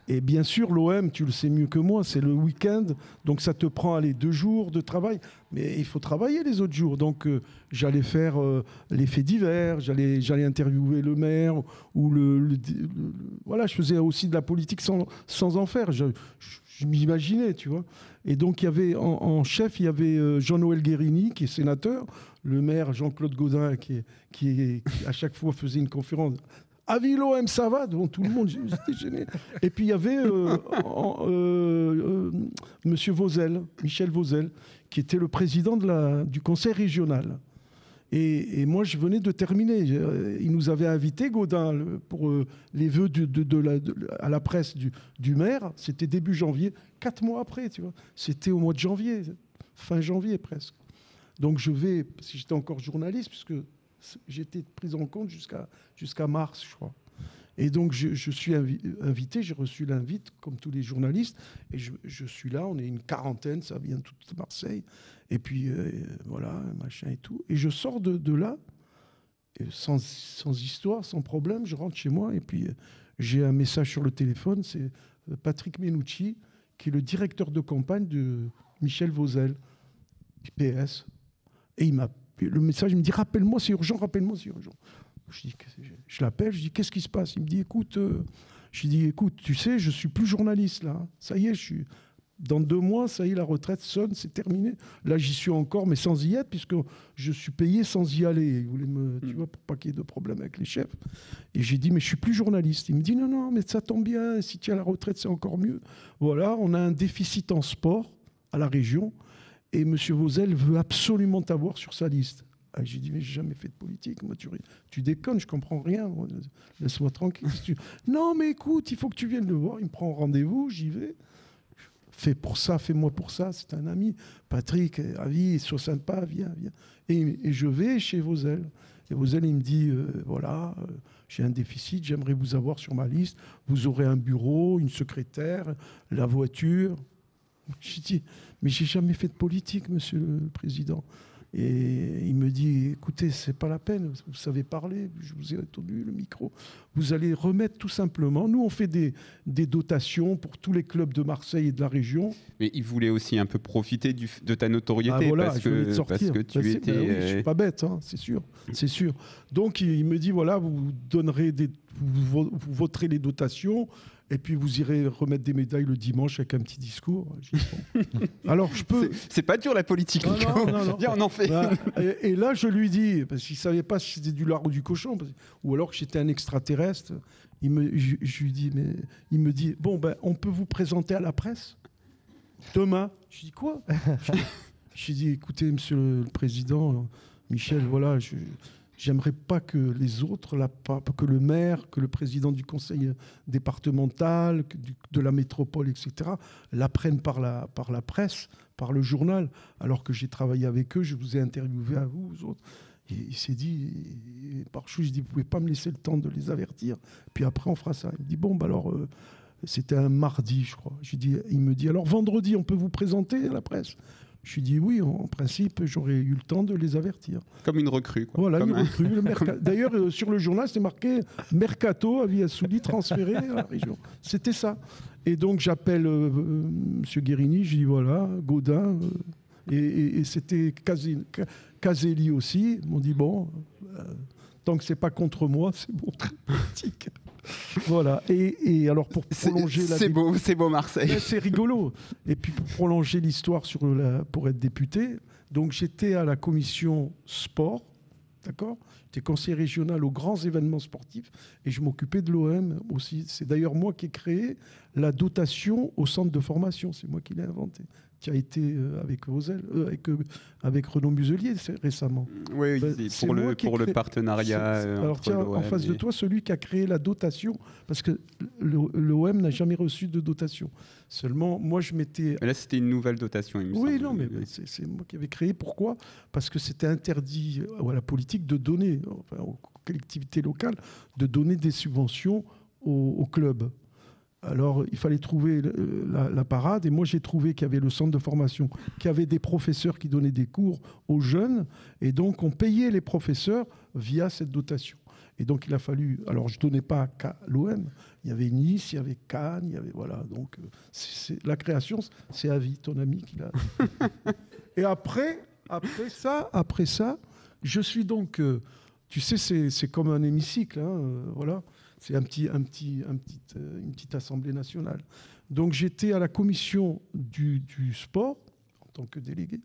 Et bien sûr, l'OM, tu le sais mieux que moi, c'est le week-end, donc ça te prend allez, deux jours de travail. Mais il faut travailler les autres jours. Donc euh, j'allais faire euh, les faits divers, j'allais, j'allais interviewer le maire, ou le, le- le- Voilà, je faisais aussi de la politique sans, sans en faire. Je, je- je m'imaginais, tu vois. Et donc il y avait en, chef, il y avait euh, Jean-Noël Guérini, qui est sénateur, le maire Jean-Claude Gaudin, qui, à chaque fois faisait une conférence. Avis l'OM, ça va? devant tout le monde, j'étais gêné. Et puis il y avait euh, en- euh, euh, Monsieur Vauzel, Michel Vauzel, qui était le président du conseil régional. Et, moi, je venais de terminer. Euh, Il nous avait invité, Gaudin, pour euh, les vœux à la presse du, maire. C'était début janvier, quatre mois après, tu vois. C'était au mois de janvier, fin janvier presque. Donc je vais, si j'étais encore journaliste, puisque j'étais pris en compte jusqu'à jusqu'à mars, je crois. Et donc je, suis invi- invité, j'ai reçu l'invite, comme tous les journalistes, et je, je suis là, on est une quarantaine, ça vient de toute Marseille, et puis euh, voilà, machin et tout. Et je sors de, là, sans, histoire, sans problème, je rentre chez moi, et puis euh, j'ai un message sur le téléphone, c'est euh, Patrick Menucci, qui est le directeur de campagne de Michel Vauzel, PS. Et il m'a le message, il me dit rappelle-moi, c'est urgent, rappelle-moi, c'est urgent. Je, dis, je l'appelle, je dis qu'est-ce qui se passe? Il me dit écoute, je dis écoute, tu sais, je suis plus journaliste là. Ça y est, je suis dans deux mois, ça y est, la retraite sonne, c'est terminé. Là, j'y suis encore, mais sans y être, puisque je suis payé sans y aller. Il voulait me, tu Mm. vois, pour pas qu'il y ait de problème avec les chefs. Et j'ai dit mais je suis plus journaliste. Il me dit non, non, mais ça tombe bien. Si tu à la retraite, c'est encore mieux. Voilà, on a un déficit en sport à la région. Et M. Vauzel veut absolument t'avoir sur sa liste. Ah, j'ai dit, mais j'ai jamais fait de politique. Moi, tu, tu déconnes, je comprends rien. moi. Laisse-moi tranquille. Non, mais écoute, il faut que tu viennes le voir. Il me prend rendez-vous, j'y vais. Fais pour ça, fais-moi pour ça. C'est un ami. Patrick, avis, sois sympa, viens, viens. Et, je vais chez Vauzel. Et Vauzel, il me dit, euh, voilà, euh, j'ai un déficit, j'aimerais vous avoir sur ma liste. Vous aurez un bureau, une secrétaire, la voiture. J'ai dit, mais j'ai jamais fait de politique, monsieur le président. Et il me dit, écoutez, c'est pas la peine, vous savez parler, je vous ai entendu le micro. Vous allez remettre tout simplement. Nous, on fait des, des dotations pour tous les clubs de Marseille et de la région. Mais il voulait aussi un peu profiter du, de ta notoriété Ah, voilà, parce, que, parce que tu Ben, étais. ben oui, je euh, suis pas bête, hein, c'est sûr, c'est sûr. Donc il, il me dit voilà, vous donnerez des, vous, vo- vous voterez les dotations et puis vous irez remettre des médailles le dimanche avec un petit discours. Bon. (laughs) Alors je peux. c'est- pas dur la politique. Non, non, non. (laughs) On en fait. Et, et là, je lui dis, parce qu'il ne savait pas si c'était du lard ou du cochon, parce- ou alors que j'étais un extraterrestre. Il me, je, je lui dis, mais il me dit, bon, ben, on peut vous présenter à la presse? Demain. Je dis quoi? Je (laughs) je lui dis, écoutez, Monsieur le Président, Michel, voilà, je, j'aimerais pas que les autres, que le maire, que le président du conseil départemental, de la métropole, etc., l'apprennent par la, par la presse, par le journal, alors que j'ai travaillé avec eux, je vous ai interviewé à vous, vous autres. Il s'est dit, par chou, je dis, vous pouvez pas me laisser le temps de les avertir, puis après on fera ça. Il me dit, bon, bah alors, euh, c'était un mardi, je crois. Il me dit, alors vendredi, on peut vous présenter à la presse? Je lui dis, oui, en, principe, j'aurais eu le temps de les avertir. Comme une recrue. Quoi. Voilà, Comme une un- recrue, (laughs) merca- D'ailleurs, euh, sur le journal, c'était marqué Mercato, avis Assouli, transféré à la région. C'était ça. Et donc, j'appelle euh, euh, M. Guérini, je dis voilà, Gaudin, et, et- et c'était Caselli aussi. Ils m'ont dit bon, tant que c'est pas contre moi, c'est bon. Voilà. Et, et alors, pour prolonger la c'est beau, c'est beau Marseille. Ouais, c'est rigolo. Et puis pour prolonger l'histoire sur la, pour être député, donc j'étais à la commission sport, d'accord? J'étais conseiller régional aux grands événements sportifs et je m'occupais de l'OM aussi. C'est d'ailleurs moi qui ai créé la dotation au centre de formation. C'est moi qui l'ai inventé. Qui a été euh, avec Vauzel, euh, avec, euh, avec Renaud Muselier récemment. Oui, Ben, pour le, pour le partenariat. Alors tiens, en face de toi, celui qui a créé la dotation, parce que l'OM n'a jamais reçu de dotation. Seulement, moi, je m'étais Mais là, c'était une nouvelle dotation, il me oui, semble. non, mais, mais c'est moi qui avais créé. Pourquoi? Parce que c'était interdit à la politique de donner, enfin, aux collectivités locales, de donner des subventions aux, aux clubs. Alors, il fallait trouver euh, la, la parade. Et moi, j'ai trouvé qu'il y avait le centre de formation, qu'il y avait des professeurs qui donnaient des cours aux jeunes. Et donc, on payait les professeurs via cette dotation. Et donc il a fallu. Alors je ne donnais pas qu'à l'OM. Il y avait Nice, il y avait Cannes, il y avait voilà. Donc euh, la création, c'est à vie, ton ami qui l'a. (laughs) Et après, après ça, après ça, je suis donc. euh, tu sais, c'est c'est comme un hémicycle, hein, euh, voilà. C'est un petit, un petit, un petit, euh, une petite assemblée nationale. Donc j'étais à la commission du, du sport en tant que délégué,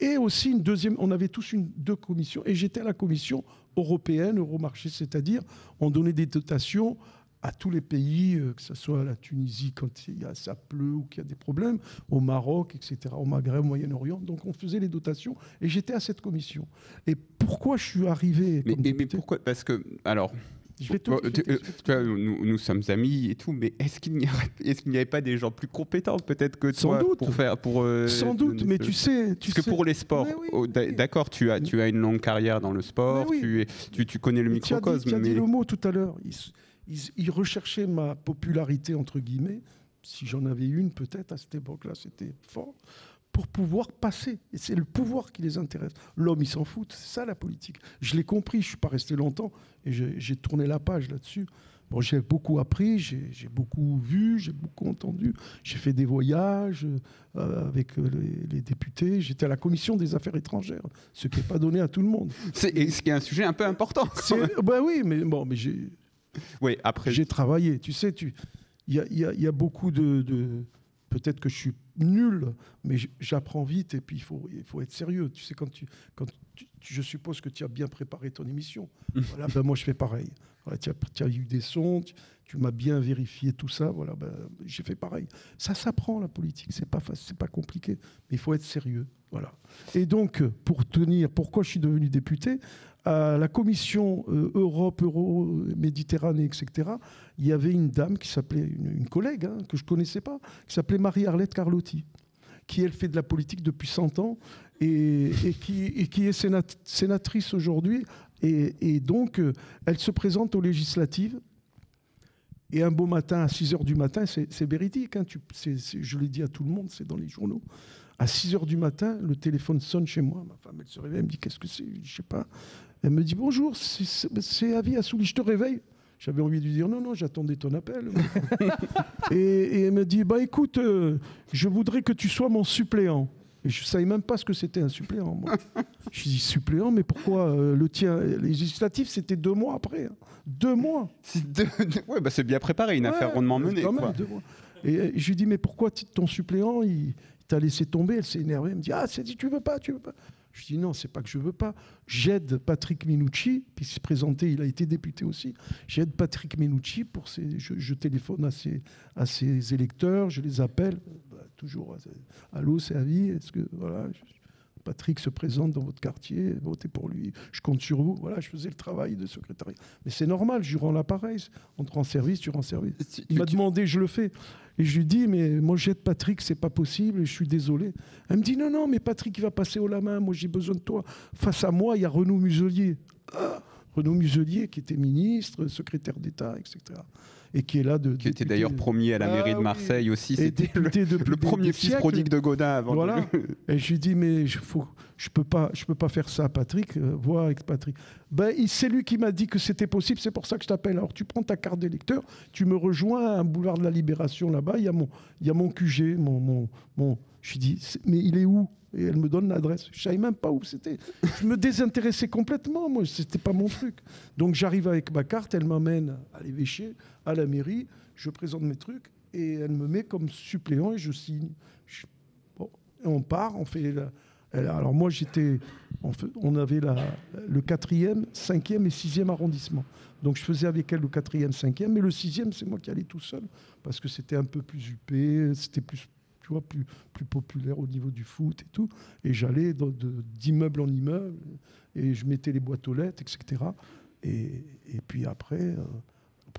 et aussi une deuxième. On avait tous une deux commissions, et j'étais à la commission européenne, Euromarché, c'est-à-dire on donnait des dotations à tous les pays, euh, que ce soit la Tunisie quand il y a, ça pleut ou qu'il y a des problèmes, au Maroc, etc., au Maghreb, au Moyen-Orient. Donc on faisait les dotations et j'étais à cette commission. Et pourquoi je suis arrivé Mais, comme mais- mais député? pourquoi? Parce que, alors, Je vais nous, nous sommes amis et tout, mais est-ce qu'il n'y avait pas des gens plus compétents peut-être que Sans toi doute. pour faire pour euh, Sans doute, mais ce- tu sais, tu Parce que sais- pour les sports, oui, oh, d'accord, tu as, tu as une longue carrière dans le sport, oui. tu, es, tu, tu connais le Mais tu as dit- microcosme, Tu as dit mais le mot tout à l'heure. Ils, ils- ils recherchaient ma popularité, entre guillemets, si j'en avais une peut-être à cette époque-là, c'était fort, pour pouvoir passer. Et c'est le pouvoir qui les intéresse. L'homme, il s'en fout. C'est ça la politique. Je l'ai compris, je ne suis pas resté longtemps et j'ai tourné la page là-dessus. Bon, j'ai beaucoup appris, j'ai beaucoup vu, j'ai beaucoup entendu. J'ai fait des voyages euh, avec euh, les, les députés. J'étais à la commission des affaires étrangères, ce qui n'est pas donné à tout le monde. c'est et ce qui est un sujet un peu important. Bah oui, mais bon, mais j'ai Oui, après, j'ai travaillé. Tu sais, tu- il y a, y a- il y a beaucoup de. de- Peut-être que je suis nul, mais j'apprends vite et puis il faut, il faut être sérieux. Tu sais, quand tu, quand tu- je suppose que tu as bien préparé ton émission. Voilà, ben moi je fais pareil. Voilà, tu, as, tu as eu des sons, tu, tu m'as bien vérifié tout ça. Voilà, ben, j'ai fait pareil. Ça s'apprend la politique, c'est pas c'est pas compliqué, mais il faut être sérieux. Voilà. Et donc, pour tenir, pourquoi je suis devenu député? À la commission euh, Europe, Euro, Méditerranée, etc., il y avait une dame qui s'appelait, une, collègue hein, que je ne connaissais pas, qui s'appelait Marie-Arlette Carlotti, qui, elle, fait de la politique depuis 100 ans et, qui, est sénat- sénatrice aujourd'hui. Et, donc, euh, elle se présente aux législatives. Et un beau matin, à 6 h du matin, c'est véridique, hein, je l'ai dit à tout le monde, c'est dans les journaux. À 6 h du matin, le téléphone sonne chez moi. Ma femme, elle se réveille, elle me dit Qu'est-ce que c'est? Je sais pas. Elle me dit Bonjour, c'est- Avi Assouli, je te réveille. J'avais envie de lui dire Non, non, j'attendais ton appel. (laughs) et, et elle me dit Bah écoute, euh, je voudrais que tu sois mon suppléant. Et je ne savais même pas ce que c'était un suppléant. Moi. (laughs) je dis suppléant, mais pourquoi euh, le tien Les législatif, c'était deux mois après. hein. Deux mois. c'est ouais, bah, c'est bien préparé, une Ouais, affaire rondement menée. quand même, quoi. deux mois. Et euh, je lui dis, mais pourquoi ton suppléant, il, il t'a laissé tomber Elle s'est énervée. Elle me dit, ah, c'est dit, tu veux pas, tu veux pas. Je dis, non, c'est pas que je veux pas. J'aide Patrick Minucci, puis il s'est présenté, il a été député aussi. J'aide Patrick Minucci pour. Je, téléphone à ses, à électeurs, je les appelle. Bah, toujours, allô, c'est Avis Est-ce que. Voilà. Patrick se présente dans votre quartier, votez pour lui, je compte sur vous. Voilà, je faisais le travail de secrétariat. Mais c'est normal, je rends l'appareil. On te rend service, tu rends service. Il m'a demandé, je le fais. Et je lui dis, mais moi j'aide Patrick, c'est pas possible, et je suis désolé. Elle me dit, non, non, mais Patrick, il va passer au la main, moi j'ai besoin de toi. Face à moi, il y a Renaud Muselier. Ah, Renaud Muselier, qui était ministre, secrétaire d'État, etc. Et qui est là de. qui était d'ailleurs promis à la Ah mairie de oui. Marseille aussi. C'était le, le premier fils siècles. prodigue de Godin avant. Voilà. (laughs) Et je lui dis, mais je faut, je peux pas, je peux pas faire ça, Patrick. euh, vois avec Patrick. Ben, c'est lui qui m'a dit que c'était possible. C'est pour ça que je t'appelle. Alors, tu prends ta carte d'électeur, tu me rejoins à un boulevard de la Libération là-bas. Il y a mon, il y a mon QG, mon, mon, mon- Je lui dis, mais il est où? Et elle me donne l'adresse. Je savais même pas où c'était. Je me désintéressais complètement. Moi, c'était pas mon truc. Donc, j'arrive avec ma carte. Elle m'amène à l'évêché, à la mairie. Je présente mes trucs et elle me met comme suppléant et je signe. Bon, et on part, on fait. la- alors moi j'étais, on avait la, le quatrième, cinquième et sixième arrondissement. Donc je faisais avec elle le quatrième, cinquième, mais le sixième c'est moi qui allais tout seul parce que c'était un peu plus huppé, c'était plus, tu vois, plus, plus populaire au niveau du foot et tout. Et j'allais d'immeuble en immeuble et je mettais les boîtes aux lettres, etc. Et, et puis après. euh,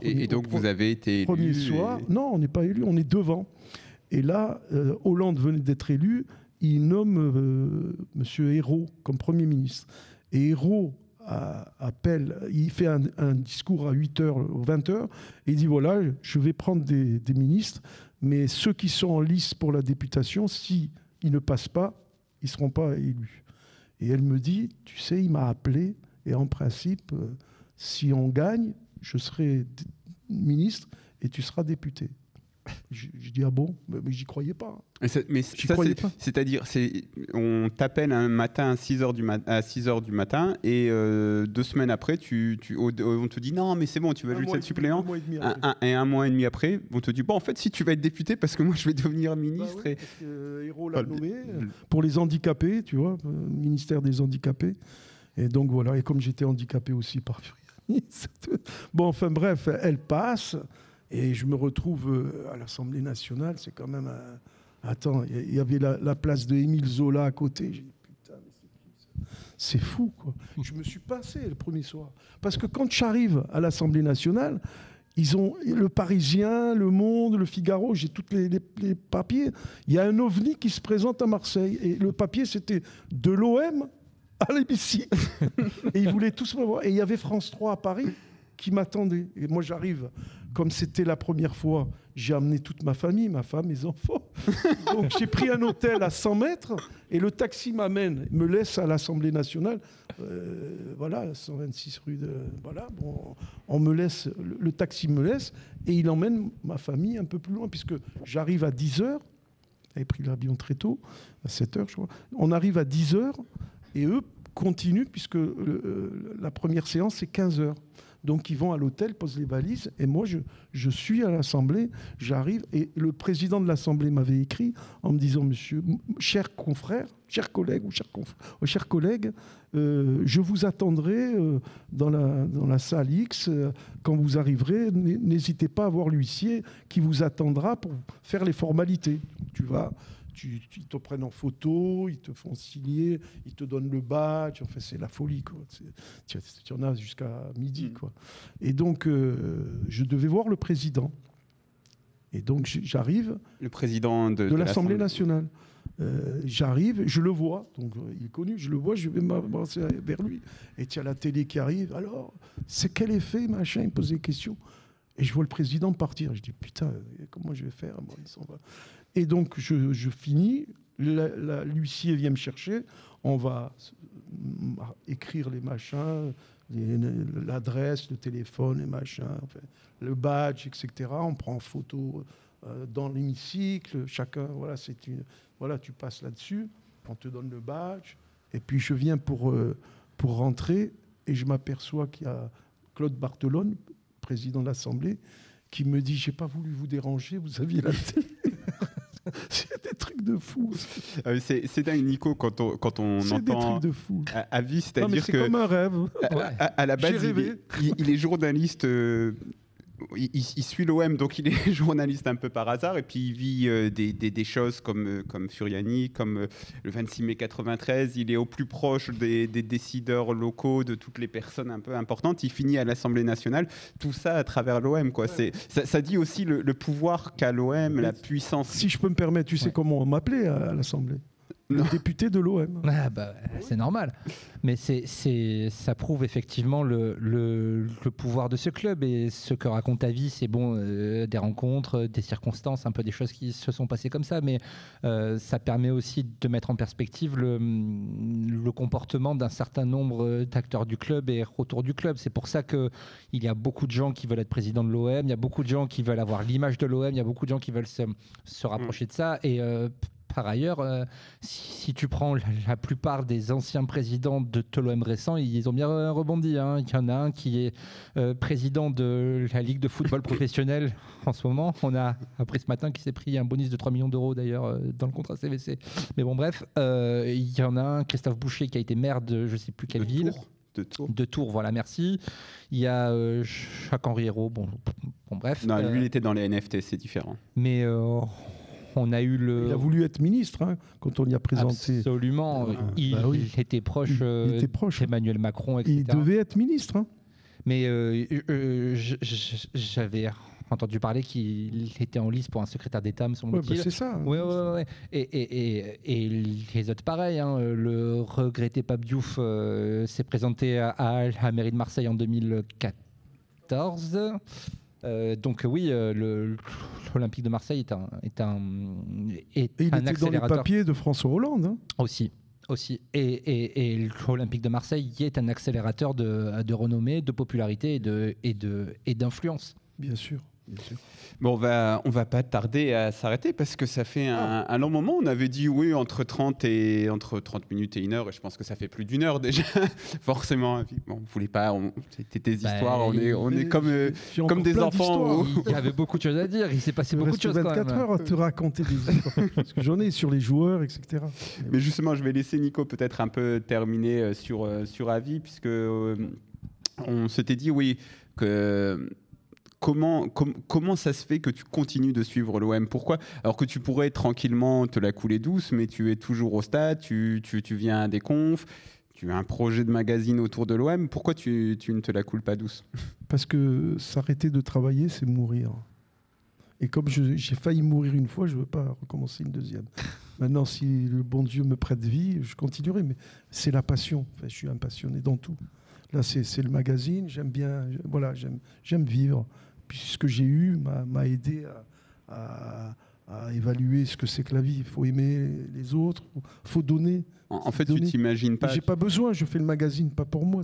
Et, premier- et donc vous avez été élu. Premier et- soir, non, on n'est pas élu, on est devant. Et là, euh, Hollande venait d'être élu, il nomme euh, Monsieur Hérault comme Premier ministre. Et Hérault appelle, il fait un, discours à 8h ou 20h, et il dit voilà, je vais prendre des, ministres, mais ceux qui sont en lice pour la députation, si ils ne passent pas, ils ne seront pas élus. Et elle me dit, tu sais, il m'a appelé, et en principe, euh, si on gagne, je serai ministre et tu seras député. Je, je dis ah bon, mais, mais j'y croyais pas. Et mais J'y ça, croyais c'est- pas. c'est-à-dire, c'est, on t'appelle un matin à 6h du, mat- à 6 heures du matin et euh, deux semaines après, tu, tu- au- on te dit non, mais c'est bon, tu vas être et- suppléant. un mois et demi Un, après. un- et un mois et demi après, on te dit bon, en fait, si tu vas être député, parce que moi, je vais devenir Bah ministre. oui, et- parce que, euh, l'a Bah, nommé euh, le- pour les handicapés, tu vois, euh, ministère des handicapés. Et donc voilà, et comme j'étais handicapé aussi par (laughs) bon, enfin bref, elle passe et je me retrouve euh, à l'Assemblée nationale. C'est quand même un- Attends, il y avait la, la place de Émile Zola à côté. J'ai dit, putain, mais c'est qui ça? C'est fou, quoi. Je me suis passé le premier soir. Parce que quand j'arrive à l'Assemblée nationale, ils ont le Parisien, le Monde, le Figaro, j'ai tous les, les- les papiers. Il y a un ovni qui se présente à Marseille. Et le papier, c'était de l'OM à l'hémicycle. (laughs) et ils voulaient tous me voir. Et il y avait France 3 à Paris qui m'attendait. Et moi, j'arrive, comme c'était la première fois, j'ai amené toute ma famille, ma femme, mes enfants. (laughs) Donc j'ai pris un hôtel à 100 mètres et le taxi m'amène, me laisse à l'Assemblée nationale. Euh, voilà, 126 rue de. Voilà, bon, on me laisse, le, le taxi me laisse et il emmène ma famille un peu plus loin puisque j'arrive à 10 heures. J'avais pris l'avion très tôt, à 7 heures, je crois. On arrive à 10 heures et eux continuent puisque le- euh, la première séance c'est 15 heures. Donc ils vont à l'hôtel, posent les valises, et moi je, suis à l'Assemblée, j'arrive, et le président de l'Assemblée m'avait écrit en me disant, monsieur, cher confrère, cher collègue ou cher, euh, euh, je vous attendrai euh, dans, la, dans salle X, quand vous arriverez, n'hésitez pas à voir l'huissier qui vous attendra pour faire les formalités. Tu vas... Tu, tu- ils te prennent en photo, ils te font signer, ils te donnent le badge. Enfin, c'est la folie, quoi. Tu, tu en as jusqu'à midi. Mm. Quoi. Et donc, euh, je devais voir le président. Et donc, j'arrive Le président de, de l'Assemblée nationale. Euh, j'arrive, je le vois, donc il est connu, je le vois, je vais m'avancer vers lui. Et tu as la télé qui arrive. Alors, c'est quel effet, machin? Il me pose des questions. Et je vois le président partir. Je dis, putain, comment je vais faire? Il s'en va. Et donc, je, je finis. L'huissier vient me chercher. On va écrire les machins, l'adresse, le téléphone, les machins, le badge, etc. On prend en photo euh, dans l'hémicycle. Chacun, voilà, c'est une, voilà, tu passes là-dessus. On te donne le badge. Et puis, je viens pour, euh, pour rentrer et je m'aperçois qu'il y a Claude Barthelone, président de l'Assemblée, qui me dit J'ai pas voulu vous déranger, vous aviez la télé. (laughs) C'est des trucs de fou. Ah c'est, c'est dingue, Nico, quand on, quand on C'est des entend trucs de fou. à, à vie, c'est-à-dire c'est que comme un rêve. à, à- à la base, J'ai il rêvé. est, il- il est journaliste. euh, il, suit l'OM, donc il est (laughs) journaliste un peu par hasard, et puis il vit euh, des, des- des choses comme, euh, comme Furiani, comme euh, le 26 mai 93. Il est au plus proche des, des décideurs locaux, de toutes les personnes un peu importantes. Il finit à l'Assemblée nationale. Tout ça à travers l'OM, quoi. C'est, ça, ça dit aussi le, le pouvoir qu'a l'OM, la puissance. Si je peux me permettre, tu sais Ouais. comment on m'appelait à l'Assemblée? Le député de l'OM. Ah bah, c'est normal. Mais c'est, c'est, ça prouve effectivement le, le, le pouvoir de ce club. Et ce que raconte ta vie, c'est bon, euh, des rencontres, des circonstances, un peu des choses qui se sont passées comme ça. Mais euh, ça permet aussi de mettre en perspective le, le comportement d'un certain nombre d'acteurs du club et autour du club. C'est pour ça qu'il y a beaucoup de gens qui veulent être président de l'OM, il y a beaucoup de gens qui veulent avoir l'image de l'OM, il y a beaucoup de gens qui veulent se, se rapprocher de ça. Et euh, par ailleurs, euh, si, si tu prends la, la plupart des anciens présidents de l'OM récents, ils ont bien rebondi. hein. Il y en a un qui est euh, président de la Ligue de football professionnel en ce moment. On a appris ce matin qu'il s'est pris un bonus de 3 millions d'euros d'ailleurs euh, dans le contrat CVC. Mais bon, bref, il y en a un, Christophe Boucher, qui a été maire de je sais plus quelle de ville. Tours, de Tours. De Tours, voilà, merci. Il y a euh, Jacques-Henri Hérault, bon, bon bref. Non, Euh, lui, il était dans les NFT, c'est différent. mais euh, on a eu le. Il a voulu être ministre hein, quand on y a présenté. Absolument. Ah, il, bah oui. il était proche, euh, était proche. d'Emmanuel Macron, etc. Il devait être ministre. hein. Mais euh, euh, j'avais entendu parler qu'il était en lice pour un secrétaire d'État, me Ouais, bah, semble-t-il. c'est ça. hein. Ouais, ouais, ouais. Et, et, et, et les autres, pareil. hein. Le regretté Pape Diouf euh, s'est présenté à, à la mairie de Marseille en 2014. Euh, donc oui, euh, l'Olympique de Marseille est un, est un, est Et il un était dans les accélérateur papiers de François Hollande. hein. aussi. aussi. Et, et, l'Olympique de Marseille est un accélérateur de, de renommée, de popularité et de et de et d'influence. Bien sûr. Bon, on va, on va pas tarder à s'arrêter parce que ça fait un, un, long moment. On avait dit oui entre 30 et entre 30 minutes et une heure, et je pense que ça fait plus d'une heure déjà. (laughs) Forcément, bon, on voulait pas. C'était tes bah, histoires. On est, on est comme, euh, comme des enfants. (laughs) Il y avait beaucoup de choses à dire. Il s'est passé beaucoup de choses. 24 quand même. heures à te raconter des histoires. (laughs) parce que j'en ai sur les joueurs, etc. Mais justement, je vais laisser Nico peut-être un peu terminer euh, sur euh, sur avis puisque on s'était dit oui que Comment, comment ça se fait que tu continues de suivre l'OM Pourquoi? Alors que tu pourrais tranquillement te la couler douce, mais tu es toujours au stade, tu, tu, viens à des confs, tu as un projet de magazine autour de l'OM. Pourquoi tu, tu, ne te la coules pas douce? Parce que s'arrêter de travailler, c'est mourir. Et comme j'ai failli mourir une fois, je ne veux pas recommencer une deuxième. Maintenant, si le bon Dieu me prête vie, je continuerai. Mais c'est la passion. Enfin, je suis un passionné dans tout. Là, c'est le magazine. J'aime bien. Voilà, j'aime vivre puis ce que j'ai eu m'a aidé à, évaluer ce que c'est que la vie. Il faut aimer les autres, il faut donner. En, fait, tu t'imagines pas. J'ai pas besoin, je fais le magazine, pas pour moi.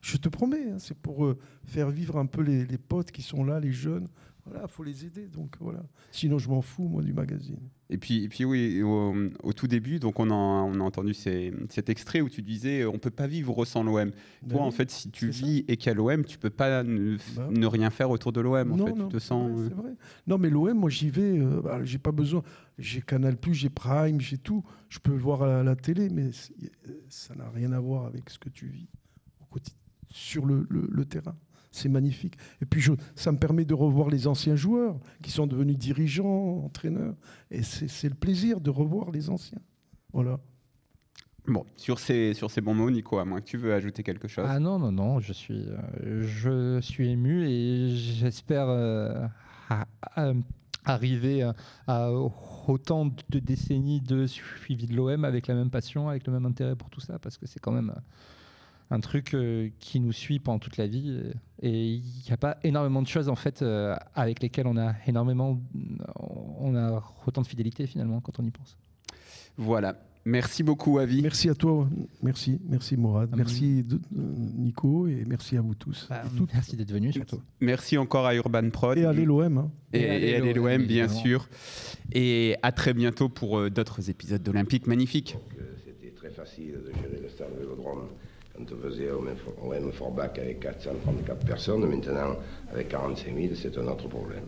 je te promets, hein, c'est pour euh, faire vivre un peu les, potes qui sont là, les jeunes. Voilà, faut les aider. Donc voilà. Sinon, je m'en fous moi du magazine. Et puis, et puis oui, au, tout début, donc on a, on a entendu cet extrait où tu disais on peut pas vivre sans l'OM. Ben Toi, en fait, si tu vis et qu'il y a l'OM, tu peux pas ne, ben rien faire autour de l'OM. En fait, tu te sens. C'est vrai, Non, mais l'OM, moi, j'y vais. Euh, bah, j'ai pas besoin. J'ai Canal j'ai Prime, j'ai tout. Je peux le voir à la télé, mais ça n'a rien à voir avec ce que tu vis sur le, le terrain c'est magnifique. Et puis, ça me permet de revoir les anciens joueurs qui sont devenus dirigeants, entraîneurs. Et c'est le plaisir de revoir les anciens. Voilà. Bon, sur ces, sur ces bons mots, Nico, à moins que tu veux ajouter quelque chose. Ah non, non, non, je suis, euh, je suis ému et j'espère euh, arriver à, autant de décennies de suivi de l'OM avec la même passion, avec le même intérêt pour tout ça, parce que c'est quand même un truc euh, qui nous suit pendant toute la vie. Et il n'y a pas énormément de choses en fait euh, avec lesquelles on a énormément, on a autant de fidélité finalement quand on y pense. Voilà. Merci beaucoup, Avi. Merci à toi. Merci, merci Mourad. merci de, Nico et merci à vous tous. Bah, merci d'être venu surtout. Merci encore à Urban Prod. Et à l'OM. Hein. Et, à l'OM, bien sûr. Et à très bientôt pour euh, d'autres épisodes d'Olympique magnifiques. C'était très facile de gérer le stade Vélodrome. On te faisait au même Forbach avec 434 personnes, maintenant avec 45 000, c'est un autre problème.